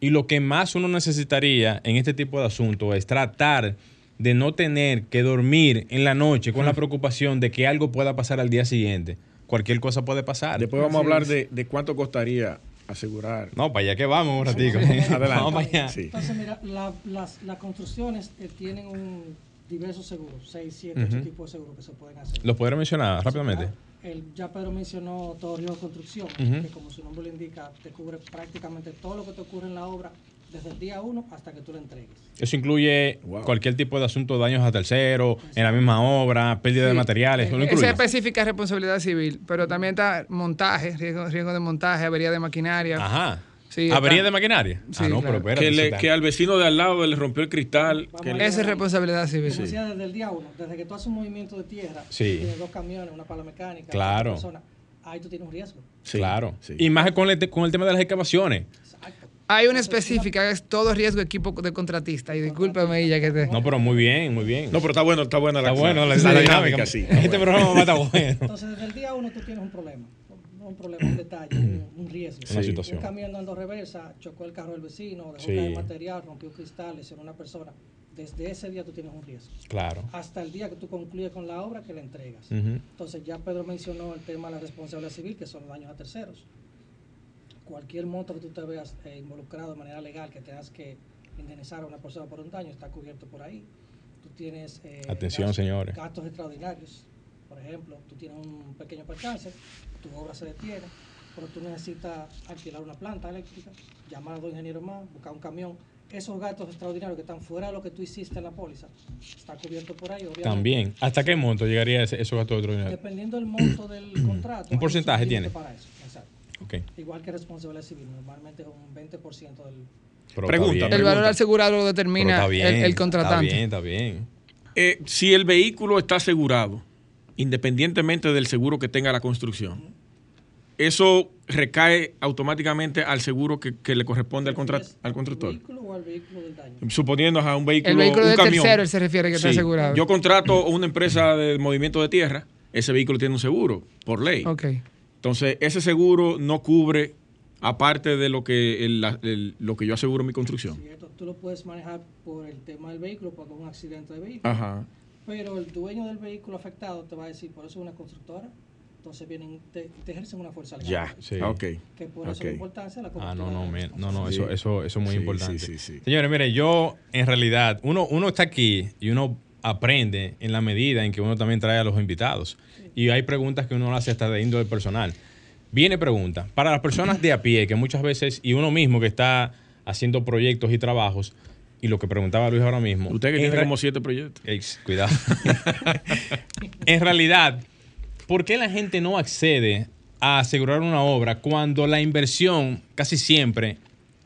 [SPEAKER 1] Y lo que más uno necesitaría en este tipo de asuntos es tratar de no tener que dormir en la noche con la preocupación de que algo pueda pasar al día siguiente. Cualquier cosa puede pasar.
[SPEAKER 2] Después vamos a hablar de, de cuánto costaría asegurar.
[SPEAKER 1] No, para allá que vamos un ratico.
[SPEAKER 2] Adelante.
[SPEAKER 1] Vamos para allá.
[SPEAKER 2] Sí.
[SPEAKER 5] Entonces, mira, la- las, las construcciones eh, tienen un, diversos seguros, 6, 7, 8 tipos de seguros que se pueden hacer.
[SPEAKER 1] ¿Lo podrás mencionar rápidamente?
[SPEAKER 5] El, ya Pedro mencionó todo riesgo de construcción,
[SPEAKER 1] Ujú.
[SPEAKER 5] que como su nombre lo indica, te cubre prácticamente todo lo que te ocurre en la obra, desde el día 1 hasta que tú la entregues.
[SPEAKER 1] Eso incluye
[SPEAKER 2] Wow.
[SPEAKER 1] cualquier tipo de asunto, daños a terceros, en la misma obra, pérdida de materiales, ¿lo
[SPEAKER 4] Esa específica es responsabilidad civil, pero también está montaje, riesgo, riesgo de montaje, avería de maquinaria.
[SPEAKER 1] Ajá.
[SPEAKER 4] Sí,
[SPEAKER 1] ¿Avería
[SPEAKER 4] está-
[SPEAKER 1] de maquinaria?
[SPEAKER 4] Sí,
[SPEAKER 1] ah, no,
[SPEAKER 4] claro.
[SPEAKER 1] pero espérate.
[SPEAKER 2] Que, le- que al vecino de al lado le rompió el cristal. Que le-
[SPEAKER 4] Esa es responsabilidad civil.
[SPEAKER 5] Como decía, desde el día 1, desde que tú haces un movimiento de tierra,
[SPEAKER 1] Sí.
[SPEAKER 5] tienes dos camiones, una pala mecánica,
[SPEAKER 1] Claro.
[SPEAKER 5] otra persona, ahí tú tienes un riesgo.
[SPEAKER 2] Sí,
[SPEAKER 1] claro.
[SPEAKER 2] sí.
[SPEAKER 1] Y más con el, con el tema de las excavaciones.
[SPEAKER 4] Hay una específica, es todo riesgo equipo de contratista. Y discúlpame, ya que te...
[SPEAKER 1] No, pero muy bien, muy bien.
[SPEAKER 2] No, pero está bueno, está buena la,
[SPEAKER 1] está bueno la,
[SPEAKER 2] la
[SPEAKER 1] la
[SPEAKER 2] dinámica, sí.
[SPEAKER 1] Este programa va a estar bueno.
[SPEAKER 5] Entonces, desde el día 1 tú tienes un problema. No un problema, un detalle, un, riesgo.
[SPEAKER 1] Una
[SPEAKER 2] Sí.
[SPEAKER 1] situación.
[SPEAKER 5] Un camión dando reversa, chocó el carro del vecino, dejó
[SPEAKER 1] Sí.
[SPEAKER 5] caer material, rompió cristal, lesionó a una persona. Desde ese día tú tienes un riesgo.
[SPEAKER 1] Claro.
[SPEAKER 5] Hasta el día que tú concluyes con la obra que la entregas. Entonces, ya Pedro mencionó el tema de la responsabilidad civil, que son los daños a terceros. Cualquier monto que tú te veas eh, involucrado de manera legal, que tengas que indemnizar a una persona por un daño, está cubierto por ahí. Tú tienes. eh,
[SPEAKER 1] Atención,
[SPEAKER 5] gastos-
[SPEAKER 1] señores.
[SPEAKER 5] Gastos extraordinarios. Por ejemplo, tú tienes un pequeño percance, tu obra se detiene, pero tú necesitas alquilar una planta eléctrica, llamar a dos ingenieros más, buscar un camión. Esos gastos extraordinarios que están fuera de lo que tú hiciste en la póliza, está cubierto por ahí, obviamente.
[SPEAKER 1] También. ¿Hasta qué monto llegaría ese, esos gastos extraordinarios?
[SPEAKER 5] Dependiendo del monto del contrato.
[SPEAKER 1] Un porcentaje tiene.
[SPEAKER 5] Para eso, Igual que responsabilidad civil, normalmente es un 20% del...
[SPEAKER 1] Pero
[SPEAKER 2] Pregunta,
[SPEAKER 1] bien.
[SPEAKER 4] El
[SPEAKER 2] pregunta.
[SPEAKER 4] valor asegurado lo determina
[SPEAKER 1] bien,
[SPEAKER 4] el, el
[SPEAKER 1] Está
[SPEAKER 4] contratante.
[SPEAKER 1] bien, está bien.
[SPEAKER 2] Eh, si el vehículo está asegurado, independientemente del seguro que tenga la construcción, eso recae automáticamente al seguro que, que le corresponde al, contra-
[SPEAKER 5] ¿Es
[SPEAKER 2] al constructor.
[SPEAKER 5] vehículo o al vehículo del daño?
[SPEAKER 2] Suponiendo a un vehículo,
[SPEAKER 4] El vehículo
[SPEAKER 2] un
[SPEAKER 4] del
[SPEAKER 2] camión.
[SPEAKER 4] tercero, se refiere que está asegurado.
[SPEAKER 2] Yo contrato una empresa de movimiento de tierra, ese vehículo tiene un seguro, por ley.
[SPEAKER 4] Ok.
[SPEAKER 2] Entonces, ese seguro no cubre aparte de lo que el- la- el- lo que yo aseguro en mi construcción.
[SPEAKER 5] ¿cierto? Tú lo puedes manejar por el tema del vehículo, por un accidente de vehículo.
[SPEAKER 2] Ajá.
[SPEAKER 5] Pero el dueño del vehículo afectado te va a decir, por eso es una constructora. Entonces vienen, te, te ejercen una fuerza legal.
[SPEAKER 2] Ya.
[SPEAKER 1] Sí.
[SPEAKER 2] Ok.
[SPEAKER 5] Que por eso
[SPEAKER 2] Ok.
[SPEAKER 5] la importancia de la
[SPEAKER 1] Ah, no, no, no, no,
[SPEAKER 2] Sí.
[SPEAKER 1] eso, eso, eso es muy
[SPEAKER 2] Sí,
[SPEAKER 1] importante.
[SPEAKER 2] sí, sí, sí.
[SPEAKER 1] Señores, mire, yo en realidad, uno, uno está aquí y uno aprende en la medida en que uno también trae a los invitados. Y hay preguntas que uno hace hasta de índole personal. Viene pregunta, para las personas de a pie, que muchas veces, y uno mismo que está haciendo proyectos y trabajos, y lo que preguntaba Luis ahora mismo.
[SPEAKER 2] Usted que
[SPEAKER 1] en
[SPEAKER 2] tiene como siete proyectos.
[SPEAKER 1] Cuidado. en realidad, ¿por qué la gente no accede a asegurar una obra cuando la inversión casi siempre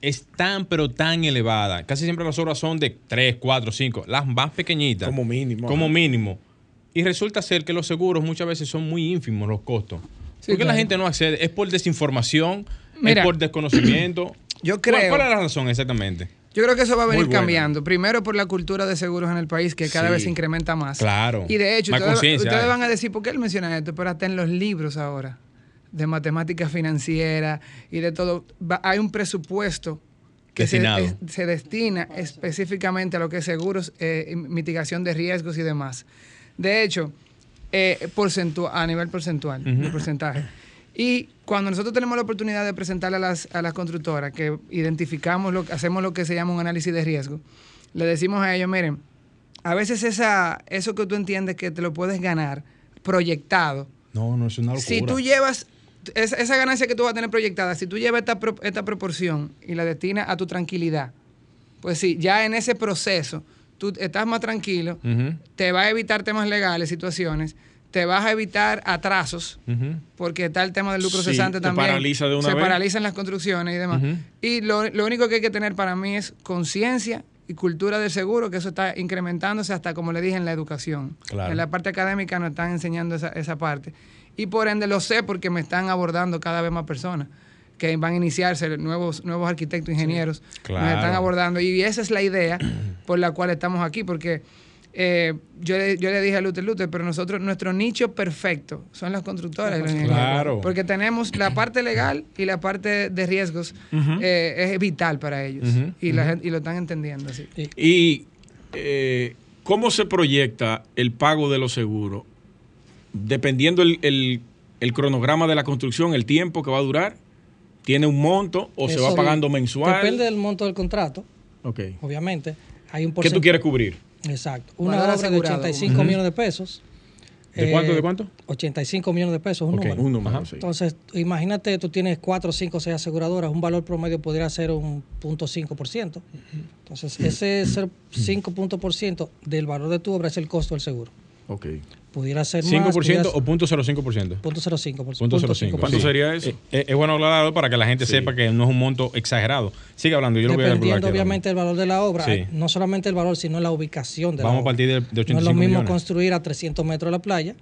[SPEAKER 1] es tan pero tan elevada? Casi siempre las obras son de 3, 4, 5, las más pequeñitas.
[SPEAKER 2] Como mínimo,
[SPEAKER 1] Como mínimo. Y resulta ser que los seguros muchas veces son muy ínfimos los costos.
[SPEAKER 4] Sí,
[SPEAKER 1] ¿Por qué la gente no accede? ¿Es por desinformación?
[SPEAKER 4] Mira,
[SPEAKER 1] ¿Es por desconocimiento?
[SPEAKER 4] yo
[SPEAKER 1] ¿Cuál-
[SPEAKER 4] creo-
[SPEAKER 1] ¿Cuál, es la razón exactamente?
[SPEAKER 4] Yo creo que eso va a venir cambiando. Primero por la cultura de seguros en el país, que cada
[SPEAKER 2] Sí.
[SPEAKER 4] vez se incrementa más.
[SPEAKER 1] Claro.
[SPEAKER 4] Y de hecho, ustedes, van a decir, ¿por qué él menciona esto? Pero hasta en los libros ahora, de matemática financiera y de todo, va- hay un presupuesto que se,
[SPEAKER 1] Destinado.
[SPEAKER 4] es- se destina específicamente a lo que es seguros, eh, mitigación de riesgos y demás. De hecho, eh, a nivel porcentual, de porcentaje. Y cuando nosotros tenemos la oportunidad de presentarle a las, a las constructoras, que identificamos, lo, hacemos lo que se llama un análisis de riesgo, le decimos a ellos, miren, a veces esa, eso que tú entiendes que te lo puedes ganar proyectado,
[SPEAKER 1] No, no, es una locura.
[SPEAKER 4] si tú llevas esa, esa ganancia que tú vas a tener proyectada, si tú llevas esta, pro- esta proporción y la destinas a tu tranquilidad, pues sí, ya en ese proceso tú estás más tranquilo, te va a evitar temas legales, situaciones, te vas a evitar atrasos, porque está el tema del lucro
[SPEAKER 2] Sí,
[SPEAKER 4] cesante
[SPEAKER 2] te
[SPEAKER 4] también.
[SPEAKER 2] paraliza de una
[SPEAKER 4] Se
[SPEAKER 2] vez.
[SPEAKER 4] paralizan las construcciones y demás. Y lo, lo único que hay que tener para mí es conciencia y cultura del seguro, que eso está incrementándose hasta, como le dije, en la educación.
[SPEAKER 1] Claro.
[SPEAKER 4] En la parte académica nos están enseñando esa, esa parte. Y por ende lo sé porque me están abordando cada vez más personas que van a iniciarse, nuevos, nuevos arquitectos, ingenieros,
[SPEAKER 1] Claro.
[SPEAKER 4] me están abordando. Y esa es la idea por la cual estamos aquí, porque eh, yo, le, yo le dije a Luther Luther, pero nosotros, nuestro nicho perfecto son las constructoras y los ingenieros.
[SPEAKER 1] Claro.
[SPEAKER 4] Porque tenemos la parte legal y la parte de riesgos eh, es vital para ellos. Y, la gente, y lo están entendiendo así.
[SPEAKER 2] Y eh, cómo se proyecta el pago de los seguros, dependiendo el, el- el cronograma de la construcción, el tiempo que va a durar, tiene un monto o se va pagando mensual.
[SPEAKER 5] Depende del monto del contrato,
[SPEAKER 2] Ok.
[SPEAKER 5] obviamente. Hay un
[SPEAKER 2] ¿Qué tú
[SPEAKER 5] porcentaje.
[SPEAKER 2] quieres cubrir?
[SPEAKER 5] Exacto. Una obra de
[SPEAKER 4] asegurado,
[SPEAKER 5] 85
[SPEAKER 4] como-
[SPEAKER 5] millones de pesos.
[SPEAKER 1] ¿De
[SPEAKER 5] Eh,
[SPEAKER 1] cuánto, de cuánto?
[SPEAKER 5] 85 millones de pesos, un
[SPEAKER 1] Ok.
[SPEAKER 5] número.
[SPEAKER 2] Un número,
[SPEAKER 1] Ajá.
[SPEAKER 2] sí.
[SPEAKER 5] Entonces, imagínate, tú tienes 4, 5, 6 aseguradoras, un valor promedio podría ser un 0.5%. Entonces, ese 5% del valor de tu obra es el costo del seguro.
[SPEAKER 2] Ok.
[SPEAKER 5] Pudiera ser más.
[SPEAKER 1] 5%
[SPEAKER 5] pudiera
[SPEAKER 1] o punto 0.5%.
[SPEAKER 5] punto 0.5%.
[SPEAKER 1] Punto 0.5.
[SPEAKER 2] ¿Cuánto
[SPEAKER 1] sí.
[SPEAKER 2] sería eso?
[SPEAKER 1] Eh, eh, es bueno hablarlo para que la gente
[SPEAKER 2] Sí.
[SPEAKER 1] sepa que no es un monto exagerado. Sigue hablando, yo lo voy a
[SPEAKER 5] Dependiendo obviamente del valor de la obra,
[SPEAKER 1] Sí.
[SPEAKER 5] eh, no solamente el valor, sino la ubicación de
[SPEAKER 1] Vamos
[SPEAKER 5] la
[SPEAKER 1] a
[SPEAKER 5] obra.
[SPEAKER 1] partir de, de
[SPEAKER 5] No
[SPEAKER 1] 85
[SPEAKER 5] es lo mismo
[SPEAKER 1] millones.
[SPEAKER 5] construir a 300 metros de la playa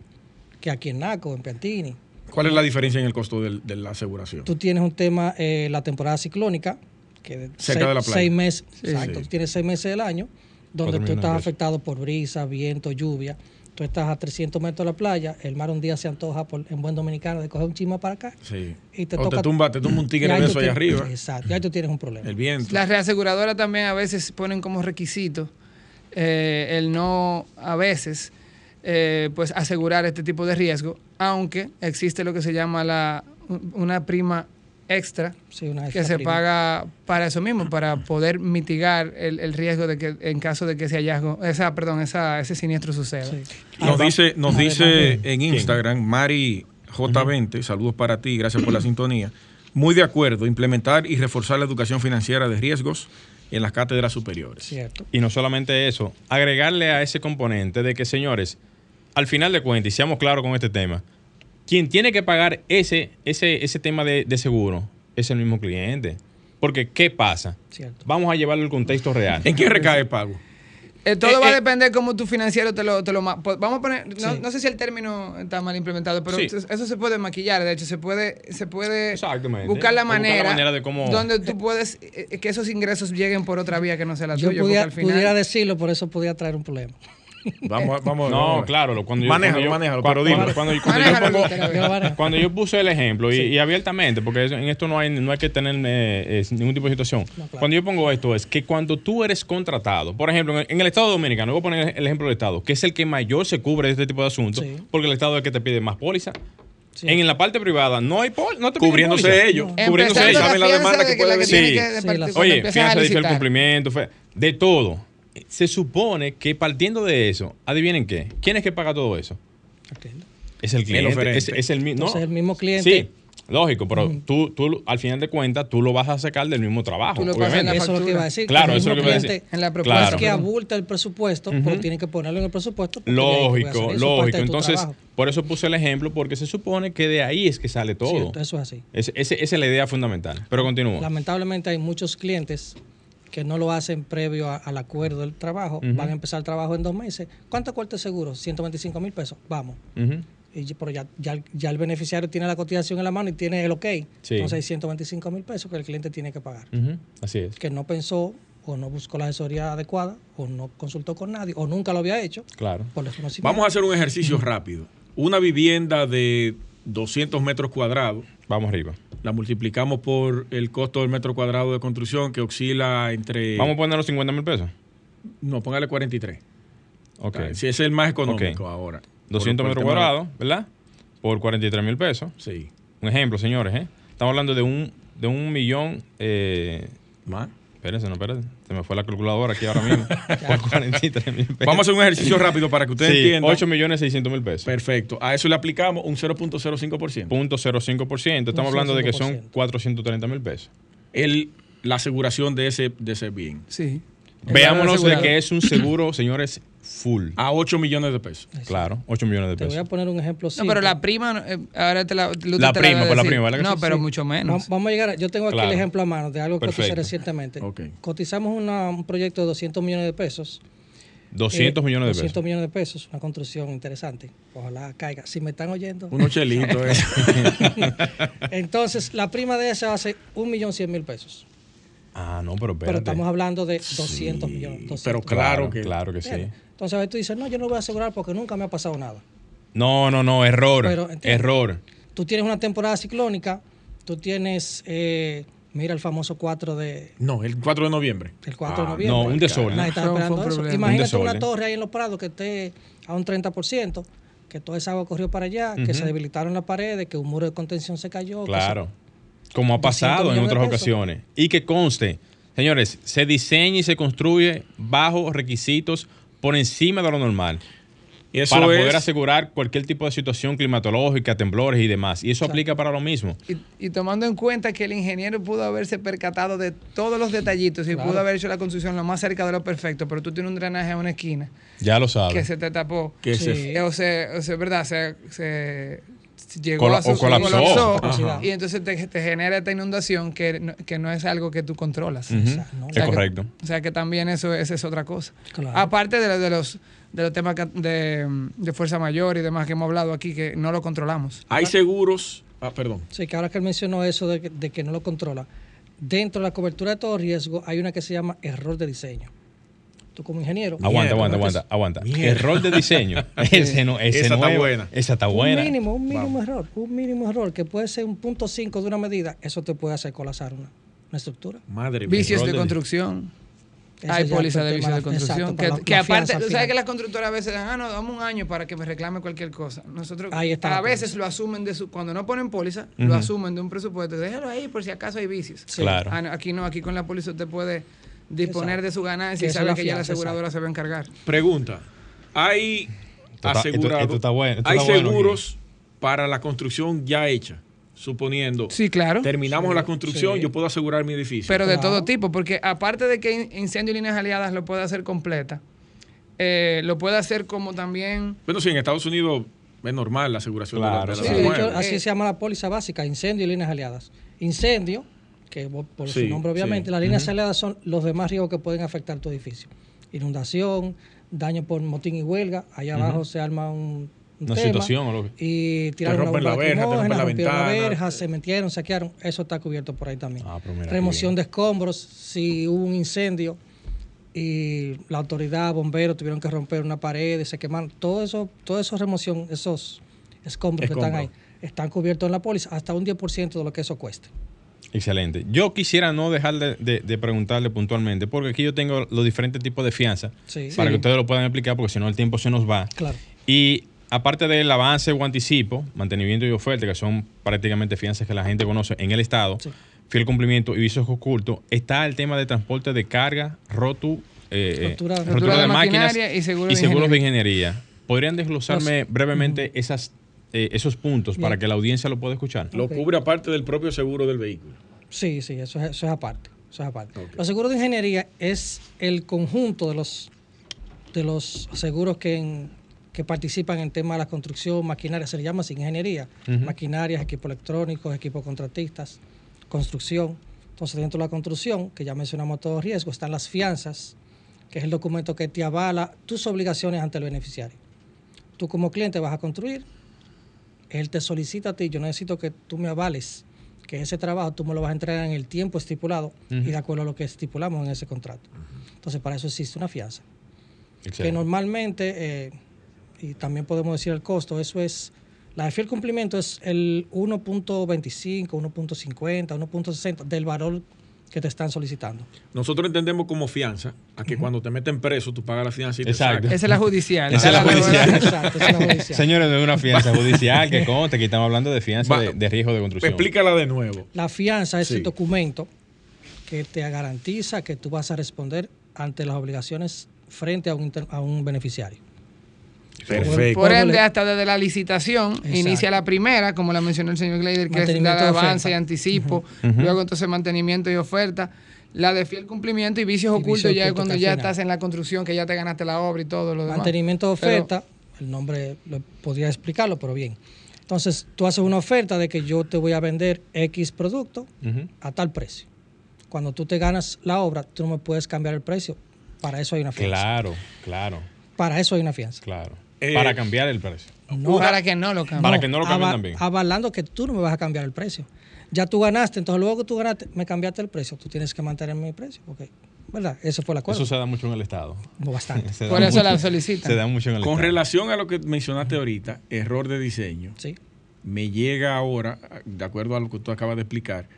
[SPEAKER 5] que aquí en Naco, en Piantini.
[SPEAKER 2] ¿Cuál es la diferencia en el costo del- de la aseguración?
[SPEAKER 5] Tú tienes un tema, eh, la temporada ciclónica, que de
[SPEAKER 2] Cerca
[SPEAKER 5] seis,
[SPEAKER 2] de la playa.
[SPEAKER 5] seis meses,
[SPEAKER 2] Sí.
[SPEAKER 5] exacto, tú tienes seis meses del año, donde tú estás
[SPEAKER 1] de
[SPEAKER 5] afectado por brisa, viento, lluvia. Tú estás a 300 metros de la playa, el mar un día se antoja por- en buen dominicano de coger un chisma para acá.
[SPEAKER 2] Sí.
[SPEAKER 5] Y te
[SPEAKER 2] o
[SPEAKER 5] toca-
[SPEAKER 2] te tumba, te tumba un tigre de eso allá arriba.
[SPEAKER 5] Exacto, ya tú tienes un problema.
[SPEAKER 2] El viento.
[SPEAKER 4] Las reaseguradoras también a veces ponen como requisito eh, el no, a veces, eh, pues asegurar este tipo de riesgo, aunque existe lo que se llama la una prima extra
[SPEAKER 5] Sí, una
[SPEAKER 4] que se
[SPEAKER 5] prima.
[SPEAKER 4] paga para eso mismo, para poder mitigar el, el riesgo de que en caso de que ese hallazgo, esa, perdón, esa, ese siniestro suceda.
[SPEAKER 5] Sí.
[SPEAKER 2] Nos dice, nos
[SPEAKER 5] además
[SPEAKER 2] dice en Instagram, Mari J20, saludos para ti, gracias por la sintonía. Muy de acuerdo, implementar y reforzar la educación financiera de riesgos en las cátedras superiores.
[SPEAKER 5] Cierto.
[SPEAKER 1] Y no solamente eso, agregarle a ese componente de que, señores, al final de cuentas, y seamos claros con este tema, quien tiene que pagar ese, ese, ese tema de, de seguro es el mismo cliente. Porque, ¿qué pasa?
[SPEAKER 5] Cierto.
[SPEAKER 1] Vamos a llevarlo al contexto real.
[SPEAKER 2] ¿En quién recae el pago?
[SPEAKER 4] Eh, todo
[SPEAKER 1] Eh,
[SPEAKER 4] va a
[SPEAKER 1] eh.
[SPEAKER 4] depender cómo tu financiero te lo, te lo Vamos a poner, no,
[SPEAKER 5] Sí.
[SPEAKER 4] no sé si el término está mal implementado, pero
[SPEAKER 1] Sí.
[SPEAKER 4] eso se puede maquillar, de hecho, se puede, se puede
[SPEAKER 1] Exactamente.
[SPEAKER 4] buscar la
[SPEAKER 1] Buscar la
[SPEAKER 4] manera,
[SPEAKER 1] manera de cómo-
[SPEAKER 4] donde tú puedes, eh, que esos ingresos lleguen por otra vía que no sea la
[SPEAKER 5] Yo
[SPEAKER 4] tuya,
[SPEAKER 5] pudiera,
[SPEAKER 4] porque al final...
[SPEAKER 5] pudiera decirlo, por eso podía traer un problema.
[SPEAKER 2] Vamos, vamos.
[SPEAKER 1] No,
[SPEAKER 2] vamos.
[SPEAKER 1] claro, cuando yo,
[SPEAKER 2] Manéjalo,
[SPEAKER 1] cuando yo,
[SPEAKER 2] pero dilo.
[SPEAKER 1] cuando- cuando- cuando yo puse el ejemplo y, y abiertamente, porque en esto no hay, no hay que tener eh, eh, ningún tipo de situación.
[SPEAKER 5] No, claro.
[SPEAKER 1] Cuando yo pongo esto es que cuando tú eres contratado, por ejemplo, en el, en el Estado Dominicano, voy a poner el ejemplo del Estado, que es el que mayor se cubre de este tipo de asuntos,
[SPEAKER 5] Sí.
[SPEAKER 1] porque el Estado es el que te pide más póliza.
[SPEAKER 5] Sí.
[SPEAKER 1] En, la parte privada no hay póliza, no te
[SPEAKER 2] Cubriéndose ellos.
[SPEAKER 1] Cubriéndose ellos.
[SPEAKER 2] Saben la demanda
[SPEAKER 4] de
[SPEAKER 2] que puede
[SPEAKER 1] Sí.
[SPEAKER 4] que-
[SPEAKER 5] Sí,
[SPEAKER 1] Oye, fianza de
[SPEAKER 4] licitar.
[SPEAKER 1] cumplimiento, fe- de todo. Se supone que partiendo de eso, adivinen qué, ¿quién es que paga todo eso?
[SPEAKER 5] Ok.
[SPEAKER 1] Es el cliente, es, es el mismo.
[SPEAKER 5] Entonces, el mismo cliente.
[SPEAKER 1] Sí, lógico, pero tú, tú al final de cuentas tú lo vas a sacar del mismo trabajo.
[SPEAKER 4] Tú lo pasas en la
[SPEAKER 1] obviamente.
[SPEAKER 5] Eso es lo que iba a decir.
[SPEAKER 1] Claro,
[SPEAKER 5] el
[SPEAKER 1] eso es lo que iba a decir.
[SPEAKER 5] cliente
[SPEAKER 4] En la propuesta.
[SPEAKER 1] Claro.
[SPEAKER 5] es que abulta el presupuesto, pero tiene que ponerlo en el presupuesto.
[SPEAKER 1] Lógico, lógico. Entonces,
[SPEAKER 5] trabajo.
[SPEAKER 1] por eso puse el ejemplo, porque se supone que de ahí es que sale todo.
[SPEAKER 5] Cierto, eso es así.
[SPEAKER 1] Es- ese- esa es la idea fundamental. Pero continúo.
[SPEAKER 5] Lamentablemente hay muchos clientes que no lo hacen previo a- al acuerdo del trabajo. Van a empezar el trabajo en dos meses. ¿Cuánto cuesta el seguro? 125 mil pesos. Vamos. Y, pero ya, ya, ya el beneficiario tiene la cotización en la mano y tiene el ok.
[SPEAKER 1] Sí.
[SPEAKER 5] Entonces hay 125 mil pesos que el cliente tiene que pagar.
[SPEAKER 1] Así es.
[SPEAKER 5] Que no pensó o no buscó la asesoría adecuada o no consultó con nadie o nunca lo había hecho
[SPEAKER 1] Claro.
[SPEAKER 5] por.
[SPEAKER 2] Vamos a hacer un ejercicio rápido. Una vivienda de 200 metros cuadrados,
[SPEAKER 1] Vamos arriba.
[SPEAKER 2] la multiplicamos por el costo del metro cuadrado de construcción que oscila entre...
[SPEAKER 1] Vamos a poner los 50 mil pesos.
[SPEAKER 2] No, póngale 43.
[SPEAKER 1] Ok.
[SPEAKER 2] Si es el más económico ahora.
[SPEAKER 1] 200
[SPEAKER 2] Por- por
[SPEAKER 1] metros cuadrados, ¿verdad? Por 43 mil pesos.
[SPEAKER 2] Sí.
[SPEAKER 1] Un ejemplo, señores, ¿eh? Estamos hablando de un, de un millón. Eh,
[SPEAKER 2] ¿Más?
[SPEAKER 1] Espérense, no, espérense. Se me fue la calculadora aquí ahora mismo. por 43 mil pesos.
[SPEAKER 2] Vamos a hacer un ejercicio rápido para que ustedes
[SPEAKER 1] Sí,
[SPEAKER 2] entiendan.
[SPEAKER 1] 8 millones 600 mil pesos.
[SPEAKER 2] Perfecto. A eso le aplicamos un 0.05%.
[SPEAKER 1] Punto 0,5%. Estamos hablando de que son
[SPEAKER 5] 0,5%.
[SPEAKER 1] 430 mil pesos.
[SPEAKER 2] El, la aseguración de ese, de ese bien.
[SPEAKER 4] Sí.
[SPEAKER 1] Veámonos de que es un seguro, señores, full.
[SPEAKER 2] A 8 millones de pesos.
[SPEAKER 1] Claro, 8 millones de
[SPEAKER 5] Te voy a
[SPEAKER 1] pesos.
[SPEAKER 5] poner un ejemplo
[SPEAKER 4] No,
[SPEAKER 5] simple.
[SPEAKER 4] pero la prima, eh, ahora te la.
[SPEAKER 1] La
[SPEAKER 4] te
[SPEAKER 1] prima,
[SPEAKER 4] va a
[SPEAKER 1] por la prima, ¿verdad que
[SPEAKER 4] No,
[SPEAKER 1] sí?
[SPEAKER 4] pero
[SPEAKER 5] Sí.
[SPEAKER 4] mucho
[SPEAKER 5] Va-
[SPEAKER 4] menos.
[SPEAKER 5] Vamos a llegar, a- yo tengo aquí
[SPEAKER 1] Claro.
[SPEAKER 5] el ejemplo a mano de algo que coticé recientemente.
[SPEAKER 2] Ok.
[SPEAKER 5] Cotizamos una- un proyecto de 200 millones de pesos.
[SPEAKER 1] 200
[SPEAKER 5] Eh,
[SPEAKER 1] millones de
[SPEAKER 5] 200
[SPEAKER 1] pesos.
[SPEAKER 5] millones de pesos, una construcción interesante. Ojalá caiga. Si me están oyendo.
[SPEAKER 2] Unos chelitos. eh.
[SPEAKER 5] Entonces, la prima de esa va a ser 1.100.000 pesos.
[SPEAKER 1] Ah, no, pero espérate.
[SPEAKER 5] Pero estamos hablando de 200 millones. 200.
[SPEAKER 2] Pero
[SPEAKER 1] Claro,
[SPEAKER 2] claro que.
[SPEAKER 1] Claro que sí.
[SPEAKER 5] ¿Entiendes? Entonces, a veces tú dices, no, yo no voy a asegurar porque nunca me ha pasado nada.
[SPEAKER 1] No, no, no, error. Error.
[SPEAKER 5] Tú tienes una temporada ciclónica, tú tienes, eh, mira el famoso 4 de,
[SPEAKER 2] No, el 4 de noviembre.
[SPEAKER 5] el 4 de
[SPEAKER 2] Ah,
[SPEAKER 5] noviembre.
[SPEAKER 1] no, un desorden.
[SPEAKER 5] Nadie está
[SPEAKER 4] Fue un-
[SPEAKER 5] esperando eso. Imagínate
[SPEAKER 1] Un
[SPEAKER 5] una torre ahí en Los Prados que esté a un 30%, que toda esa agua corrió para allá, que se debilitaron las paredes, que un muro de contención se cayó.
[SPEAKER 1] Claro. Como ha
[SPEAKER 5] 200
[SPEAKER 1] pasado en otras ocasiones. Y que conste, señores, se diseña y se construye bajo requisitos por encima de lo normal.
[SPEAKER 2] Y eso
[SPEAKER 1] para
[SPEAKER 2] es.
[SPEAKER 1] poder asegurar cualquier tipo de situación climatológica, temblores y demás. Y eso aplica para lo mismo.
[SPEAKER 4] Y, y tomando en cuenta que el ingeniero pudo haberse percatado de todos los detallitos y
[SPEAKER 5] Claro.
[SPEAKER 4] pudo haber hecho la construcción lo más cerca de lo perfecto, pero tú tienes un drenaje a una esquina
[SPEAKER 1] Ya lo
[SPEAKER 4] que
[SPEAKER 1] sabes.
[SPEAKER 4] se te tapó.
[SPEAKER 2] que se-
[SPEAKER 5] Sí.
[SPEAKER 4] O sea, o sea, ¿verdad? Se llegó
[SPEAKER 1] Cola-
[SPEAKER 4] a su
[SPEAKER 1] o colapsó.
[SPEAKER 4] y entonces te, te genera esta inundación que no, que no es algo que tú controlas.
[SPEAKER 1] Ujú.
[SPEAKER 5] o sea, no,
[SPEAKER 1] Es
[SPEAKER 4] sea que-
[SPEAKER 1] correcto.
[SPEAKER 4] O sea que también eso, esa es otra cosa.
[SPEAKER 5] Claro.
[SPEAKER 4] Aparte de, de los de los temas de, de fuerza mayor y demás que hemos hablado aquí, que no lo controlamos.
[SPEAKER 2] Hay seguros. Ah, perdón.
[SPEAKER 5] Sí, que ahora que él mencionó eso de que, de que no lo controla, dentro de la cobertura de todo riesgo hay una que se llama error de diseño. Tú como ingeniero,
[SPEAKER 1] Aguanta,
[SPEAKER 2] Mierda,
[SPEAKER 1] aguanta, aguanta, aguanta.
[SPEAKER 2] Mierda.
[SPEAKER 1] Error de diseño. ese no, ese
[SPEAKER 2] Esa está buena.
[SPEAKER 1] Esa está
[SPEAKER 5] un
[SPEAKER 1] buena.
[SPEAKER 5] mínimo, un mínimo error, un mínimo error que puede ser un punto 5 de una medida, eso te puede hacer colapsar una, una estructura.
[SPEAKER 2] Madre mía.
[SPEAKER 4] Vicios de
[SPEAKER 1] de-
[SPEAKER 4] construcción.
[SPEAKER 5] Eso
[SPEAKER 4] Hay póliza de vicios de construcción.
[SPEAKER 5] exacto,
[SPEAKER 4] que
[SPEAKER 5] para la-
[SPEAKER 4] que
[SPEAKER 5] la
[SPEAKER 4] aparte, tú sabes que las constructoras a veces dan, ah, no, dame un año para que me reclame cualquier cosa. Nosotros
[SPEAKER 5] Ahí está la
[SPEAKER 4] a veces lo asumen de su, cuando no ponen póliza, lo asumen de un presupuesto. Déjalo ahí por si acaso hay vicios.
[SPEAKER 5] Sí.
[SPEAKER 1] Claro.
[SPEAKER 4] Ah, no, aquí no, aquí con la póliza usted puede disponer
[SPEAKER 5] Exacto.
[SPEAKER 4] de su ganancia y sabe que ya la aseguradora se va a encargar.
[SPEAKER 2] Pregunta. Hay asegurados.
[SPEAKER 1] esto está bueno, esto
[SPEAKER 2] hay
[SPEAKER 1] bueno
[SPEAKER 2] seguros para la construcción ya hecha. Suponiendo.
[SPEAKER 4] Sí, claro.
[SPEAKER 2] Terminamos la construcción,
[SPEAKER 5] sí.
[SPEAKER 2] yo puedo asegurar mi edificio.
[SPEAKER 4] Pero de
[SPEAKER 5] Claro.
[SPEAKER 4] todo tipo, porque aparte de que in- incendio y líneas aliadas lo puede hacer completa, eh, lo puede hacer como también
[SPEAKER 2] bueno, sí, en Estados Unidos es normal la aseguración de la-
[SPEAKER 1] Claro,
[SPEAKER 2] de la,
[SPEAKER 5] Sí, de hecho, así
[SPEAKER 4] Eh,
[SPEAKER 5] se llama la póliza básica, incendio y líneas aliadas. Incendio, que por
[SPEAKER 2] Sí,
[SPEAKER 5] su nombre obviamente,
[SPEAKER 2] sí.
[SPEAKER 5] las líneas aliadas son los demás riesgos que pueden afectar tu edificio. Inundación, daño por motín y huelga, allá abajo se arma un, un
[SPEAKER 1] Una
[SPEAKER 5] tema,
[SPEAKER 1] situación o lo que-
[SPEAKER 5] y tiraron
[SPEAKER 2] rompen
[SPEAKER 5] una
[SPEAKER 2] la
[SPEAKER 5] bomba
[SPEAKER 2] verja, te rompen la
[SPEAKER 5] verja, se metieron, saquearon, eso está cubierto por ahí también.
[SPEAKER 1] Ah, mira
[SPEAKER 5] Remoción de escombros, si hubo un incendio y la autoridad, bomberos tuvieron que romper una pared, se quemaron. Todo eso, todo eso remoción, esos escombros que están ahí, están cubiertos en la póliza hasta un 10% de lo que eso cueste.
[SPEAKER 1] Excelente. Yo quisiera no dejar de, preguntarle puntualmente, porque aquí yo tengo los diferentes tipos de fianza para que ustedes lo puedan explicar, porque si no el tiempo se nos va.
[SPEAKER 5] Claro.
[SPEAKER 1] Y aparte del avance o anticipo, mantenimiento y oferta, que son prácticamente fianzas que la gente conoce en el Estado, fiel cumplimiento y visos ocultos, está el tema de transporte de carga, rotu,
[SPEAKER 4] eh, rotura, de, máquinas y,
[SPEAKER 1] seguros de, ingeniería. ¿Podrían desglosarme brevemente esas eh, esos puntos para que la audiencia lo pueda escuchar?
[SPEAKER 2] ¿Lo cubre aparte del propio seguro del vehículo?
[SPEAKER 5] Sí, sí, eso es, eso es aparte. Eso es aparte. Los seguros de ingeniería es el conjunto de los, de los seguros que, que participan en tema de la construcción, maquinaria, se le llama así ingeniería, maquinarias, equipos electrónicos, equipos contratistas, construcción. Entonces, dentro de la construcción, que ya mencionamos todos los riesgos, están las fianzas, que es el documento que te avala tus obligaciones ante el beneficiario. Tú como cliente vas a construir, él te solicita a ti, yo necesito que tú me avales que ese trabajo tú me lo vas a entregar en el tiempo estipulado y de acuerdo a lo que estipulamos en ese contrato. Entonces, para eso existe una fianza. Que normalmente, eh, y también podemos decir el costo, eso es, la de fiel cumplimiento es el 1.25, 1.50, 1.60 del valor que te están solicitando.
[SPEAKER 2] Nosotros entendemos como fianza a que cuando te meten preso tú pagas la fianza y te
[SPEAKER 1] Exacto.
[SPEAKER 4] Esa es la judicial.
[SPEAKER 1] Esa es la judicial. Exacto, esa es la judicial. Señores, no es una fianza judicial que conste que estamos hablando de fianza de, riesgo de construcción.
[SPEAKER 2] Explícala de nuevo.
[SPEAKER 5] La fianza es el documento que te garantiza que tú vas a responder ante las obligaciones frente a un, a un beneficiario.
[SPEAKER 4] Perfecto. Por ende, hasta desde la licitación, inicia la primera, como la mencionó el señor Gleider, que es la de avance y anticipo, luego entonces mantenimiento y oferta. La de fiel cumplimiento y vicios ocultos ya es cuando ya estás en la construcción, que ya te ganaste la obra y todo lo demás.
[SPEAKER 5] Mantenimiento de oferta, el nombre podría explicarlo, pero bien. Entonces, tú haces una oferta de que yo te voy a vender X producto a tal precio. Cuando tú te ganas la obra, tú no me puedes cambiar el precio. Para eso hay una fianza.
[SPEAKER 1] Claro, claro.
[SPEAKER 5] Para eso hay una fianza.
[SPEAKER 1] Claro. Eh, para cambiar el precio.
[SPEAKER 4] No, para que no lo cambien.
[SPEAKER 1] Para que no lo cambien también.
[SPEAKER 5] Avalando que tú no me vas a cambiar el precio. Ya tú ganaste, entonces luego que tú ganaste, me cambiaste el precio. Tú tienes que mantener mi precio. Okay. ¿Verdad? Eso fue la cosa.
[SPEAKER 1] Eso se da mucho en el Estado.
[SPEAKER 5] Bastante.
[SPEAKER 4] Por eso la solicitan.
[SPEAKER 1] Se da mucho en el
[SPEAKER 2] Con relación a lo que mencionaste ahorita, error de diseño.
[SPEAKER 5] Sí.
[SPEAKER 2] Me llega ahora, de acuerdo a lo que tú acabas de explicar.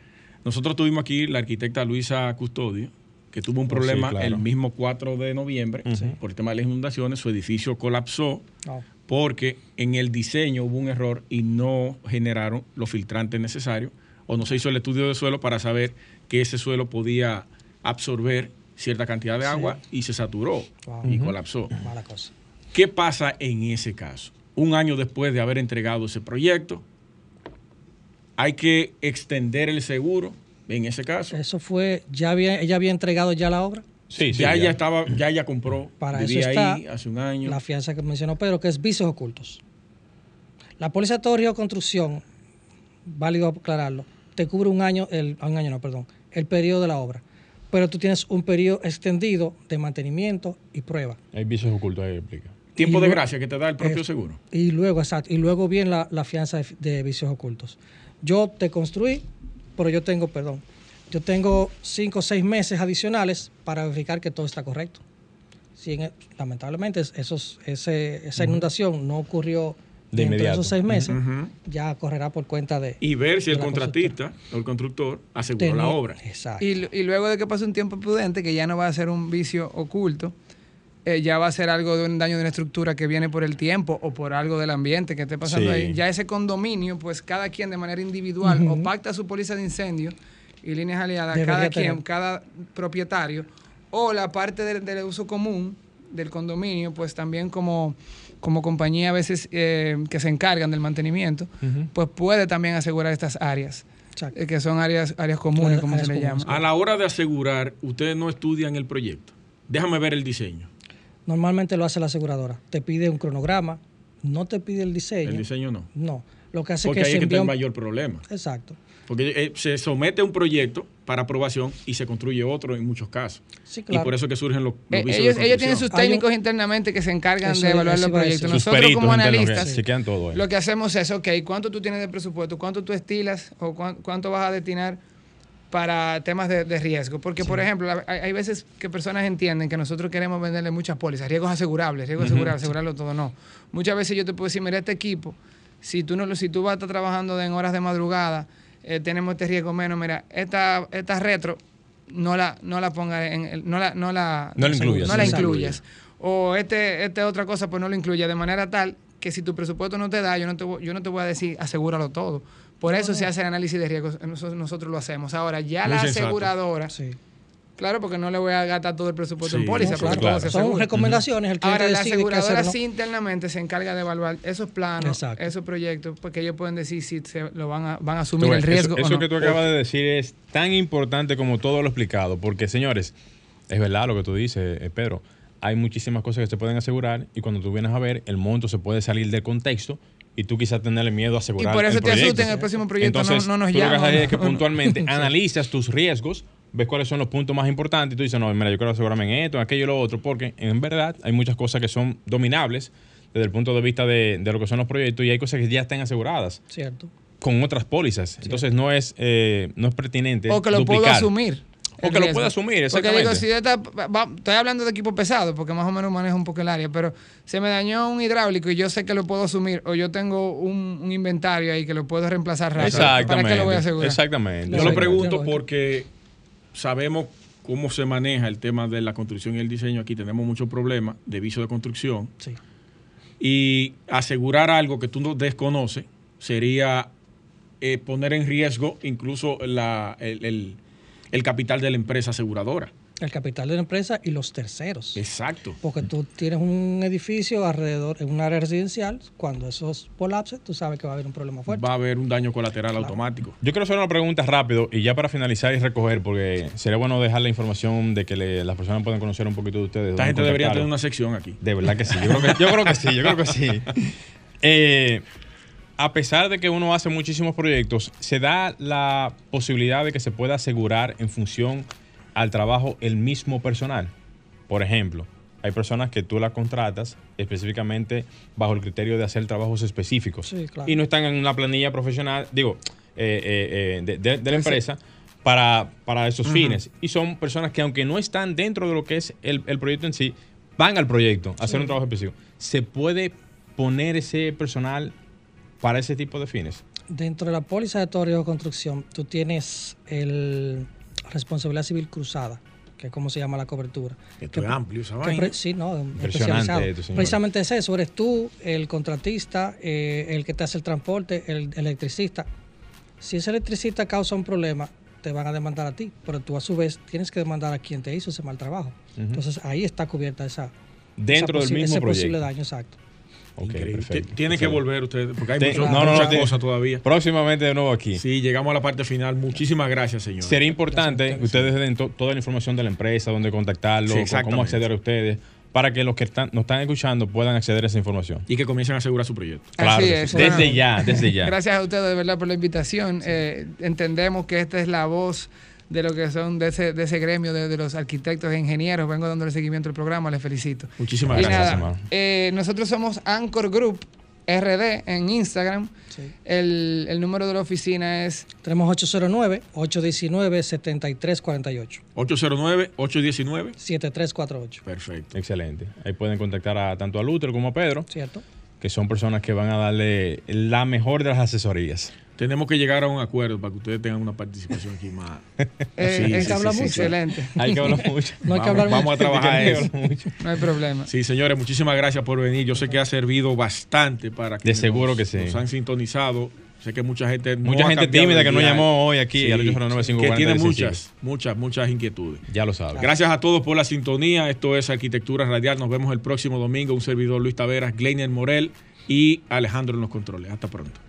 [SPEAKER 2] Nosotros tuvimos aquí la arquitecta Luisa Custodio, que tuvo un oh, problema el mismo 4 de noviembre por el tema de las inundaciones, su edificio colapsó oh. porque en el diseño hubo un error y no generaron los filtrantes necesarios o no se hizo el estudio de suelo para saber que ese suelo podía absorber cierta cantidad de agua y se saturó y colapsó.
[SPEAKER 5] Mala cosa.
[SPEAKER 2] ¿Qué pasa en ese caso? Un año después de haber entregado ese proyecto, hay que extender el seguro en ese caso.
[SPEAKER 5] Eso fue, ya había, ella había entregado ya la obra.
[SPEAKER 2] Sí, sí. Ya, ella estaba, ya ella compró.
[SPEAKER 5] Para eso está
[SPEAKER 2] ahí hace un año.
[SPEAKER 5] La fianza que mencionó Pedro, que es vicios ocultos. La póliza de todo construcción, válido aclararlo, te cubre un año, el, un año no, perdón, el periodo de la obra. Pero tú tienes un periodo extendido de mantenimiento y prueba.
[SPEAKER 1] Hay vicios ocultos, ahí explica.
[SPEAKER 2] Tiempo de gracia que te da el propio seguro.
[SPEAKER 5] Y luego, exacto, y luego viene la, la fianza de, de vicios ocultos. Yo te construí, pero yo tengo, perdón, yo tengo cinco o seis meses adicionales para verificar que todo está correcto. Si lamentablemente esos, esa inundación no ocurrió de de esos seis meses, ya correrá por cuenta de...
[SPEAKER 2] Y ver si el contratista o el constructor aseguró la obra.
[SPEAKER 4] Exacto. Y, y, luego de que pase un tiempo prudente, que ya no va a ser un vicio oculto, eh, ya va a ser algo de un daño de una estructura que viene por el tiempo o por algo del ambiente que esté pasando ahí. Ya ese condominio, pues cada quien de manera individual o pacta su póliza de incendio y líneas aliadas, cada quien, cada propietario, o la parte del, uso común del condominio, pues también como, como compañía a veces eh, que se encargan del mantenimiento, pues puede también asegurar estas áreas. Eh, que son áreas, áreas comunes, como se le llama.
[SPEAKER 2] A la hora de asegurar, ustedes no estudian el proyecto. Déjame ver el diseño.
[SPEAKER 5] Normalmente lo hace la aseguradora. Te pide un cronograma, no te pide el diseño.
[SPEAKER 2] El diseño no.
[SPEAKER 5] No. Lo que hace
[SPEAKER 2] Porque
[SPEAKER 5] que
[SPEAKER 2] ahí es que está el mayor problema.
[SPEAKER 5] Exacto.
[SPEAKER 2] Porque eh, se somete un proyecto para aprobación y se construye otro en muchos casos.
[SPEAKER 5] Sí, claro.
[SPEAKER 2] Y por eso que surgen los,
[SPEAKER 4] los eh, ellos, ellos, tienen sus técnicos internamente que se encargan de evaluar los proyectos. Nosotros como analistas,
[SPEAKER 1] todo
[SPEAKER 4] lo que hacemos es, ok, ¿cuánto tú tienes de presupuesto? ¿Cuánto tú estilas o cuánto vas a destinar para temas de, riesgo. Porque, por ejemplo, hay, veces que personas entienden que nosotros queremos venderle muchas pólizas, riesgos asegurables, riesgos asegurables, asegurarlo todo. No. Muchas veces yo te puedo decir, mira, este equipo, si tú, no, si tú vas a estar trabajando en horas de madrugada, eh, tenemos este riesgo menos, mira, esta, esta retro no la, no la pongas en, no la, no la,
[SPEAKER 1] no, la
[SPEAKER 4] incluyas. O este, este otra cosa, pues no lo incluya de manera tal que si tu presupuesto no te da, yo no te, yo no te voy a decir asegúralo todo. Por eso se hace el análisis de riesgos, nosotros, lo hacemos. Ahora, ya la aseguradora, sí. claro, porque no le voy a gastar todo el presupuesto en póliza,
[SPEAKER 5] claro, Son recomendaciones.
[SPEAKER 4] El Ahora, la aseguradora sí internamente se encarga de evaluar esos planos, esos proyectos, porque ellos pueden decir si se lo van a, van a asumir el riesgo.
[SPEAKER 1] Eso, eso que tú acabas de decir es tan importante como todo lo explicado, porque señores, es verdad lo que tú dices, eh, Pedro hay muchísimas cosas que se pueden asegurar y cuando tú vienes a ver, el monto se puede salir del contexto y tú quizás tenerle miedo a asegurar.
[SPEAKER 4] Y por eso te asustes en el próximo proyecto,
[SPEAKER 1] Entonces,
[SPEAKER 4] no, nos
[SPEAKER 1] tú
[SPEAKER 4] llamas.
[SPEAKER 1] Lo que es que puntualmente analizas tus riesgos, ves cuáles son los puntos más importantes y tú dices, no, mira, yo quiero asegurarme en esto, en aquello y lo otro, porque en verdad hay muchas cosas que son dominables desde el punto de vista de, lo que son los proyectos y hay cosas que ya están aseguradas.
[SPEAKER 5] Cierto.
[SPEAKER 1] Con otras pólizas. Entonces no es, eh, no es pertinente.
[SPEAKER 4] O que lo puedo asumir.
[SPEAKER 1] O que lo pueda asumir, exactamente.
[SPEAKER 4] Porque digo, si estoy hablando de equipo pesado, porque más o menos manejo un poco el área, pero se me dañó un hidráulico y yo sé que lo puedo asumir, o yo tengo un, inventario ahí que lo puedo reemplazar rápido.
[SPEAKER 1] Exactamente.
[SPEAKER 4] ¿Para qué lo voy a asegurar?
[SPEAKER 1] Exactamente.
[SPEAKER 2] Yo lo pregunto porque sabemos cómo se maneja el tema de la construcción y el diseño. Aquí tenemos muchos problemas de viso de construcción.
[SPEAKER 5] Sí.
[SPEAKER 2] Y asegurar algo que tú no desconoces sería eh, poner en riesgo incluso la, el el capital de la empresa aseguradora.
[SPEAKER 5] El capital de la empresa y los terceros.
[SPEAKER 2] Exacto.
[SPEAKER 5] Porque tú tienes un edificio alrededor, en un área residencial, cuando esos colapse, tú sabes que va a haber un problema fuerte.
[SPEAKER 2] Va a haber un daño colateral automático.
[SPEAKER 1] Yo quiero hacer una pregunta rápido y ya para finalizar y recoger, porque sería bueno dejar la información de que las personas puedan conocer un poquito de ustedes.
[SPEAKER 2] Esta gente debería tener una sección aquí.
[SPEAKER 1] De verdad que sí. Yo creo que, yo creo que sí, yo creo que sí. Eh, a pesar de que uno hace muchísimos proyectos, se da la posibilidad de que se pueda asegurar en función al trabajo el mismo personal. Por ejemplo, hay personas que tú las contratas específicamente bajo el criterio de hacer trabajos específicos y no están en una planilla profesional, digo, eh, eh, eh, de, la empresa para, para esos fines. Y son personas que aunque no están dentro de lo que es el, proyecto en sí, van al proyecto a hacer un trabajo específico. ¿Se puede poner ese personal para ese tipo de fines?
[SPEAKER 5] Dentro de la póliza de todo de construcción, tú tienes el responsabilidad civil cruzada, que es como se llama la cobertura.
[SPEAKER 2] Esto es amplio, ¿sabes?
[SPEAKER 5] Sí, no, especializado. Precisamente es eso, eres tú, el contratista, eh, el que te hace el transporte, el, electricista. Si ese electricista causa un problema, te van a demandar a ti, pero tú a su vez tienes que demandar a quien te hizo ese mal trabajo. Entonces ahí está cubierta esa...
[SPEAKER 1] Dentro del mismo ese
[SPEAKER 5] posible daño, exacto.
[SPEAKER 2] Tiene que volver ustedes, porque hay muchas cosas todavía.
[SPEAKER 1] Próximamente de nuevo aquí.
[SPEAKER 2] Sí, llegamos a la parte final. Muchísimas gracias, señor.
[SPEAKER 1] Sería importante que ustedes den toda la información de la empresa, dónde contactarlo, cómo acceder a ustedes para que los que están, nos están escuchando puedan acceder a esa información.
[SPEAKER 2] Y que comiencen a asegurar su proyecto.
[SPEAKER 1] Claro, desde ya, desde ya.
[SPEAKER 4] Gracias a ustedes de verdad por la invitación. Eh, entendemos que esta es la voz de lo que son de ese, de ese gremio de, los arquitectos e ingenieros. Vengo dándole seguimiento al programa, les felicito.
[SPEAKER 2] Muchísimas gracias.
[SPEAKER 4] Eh, nosotros somos Anchor Group RD en Instagram. El, el, número de la oficina es...
[SPEAKER 5] Tenemos 809-819-7348.
[SPEAKER 2] 809-819-7348.
[SPEAKER 1] Perfecto. Excelente. Ahí pueden contactar a, tanto a Luther como a Pedro.
[SPEAKER 5] Cierto.
[SPEAKER 1] Que son personas que van a darle la mejor de las asesorías.
[SPEAKER 2] Tenemos que llegar a un acuerdo para que ustedes tengan una participación aquí más.
[SPEAKER 4] Eh, sí, hay que hablar mucho. Excelente.
[SPEAKER 1] Hay que hablar mucho.
[SPEAKER 5] no hay que hablar
[SPEAKER 2] vamos, a trabajar eso.
[SPEAKER 4] No hay problema.
[SPEAKER 2] Sí, señores, muchísimas gracias por venir. Yo sé que ha servido bastante para que
[SPEAKER 1] De seguro que sí.
[SPEAKER 2] nos han sintonizado. Sé que mucha gente
[SPEAKER 1] mucha gente tímida que no llamó hoy aquí sí,
[SPEAKER 2] que tiene muchas, muchas, muchas inquietudes.
[SPEAKER 1] Ya lo saben.
[SPEAKER 2] Gracias a todos por la sintonía. Esto es Arquitectura Radial. Nos vemos el próximo domingo. Un servidor Luis Taveras, Gleiner Morel y Alejandro en los controles. Hasta pronto.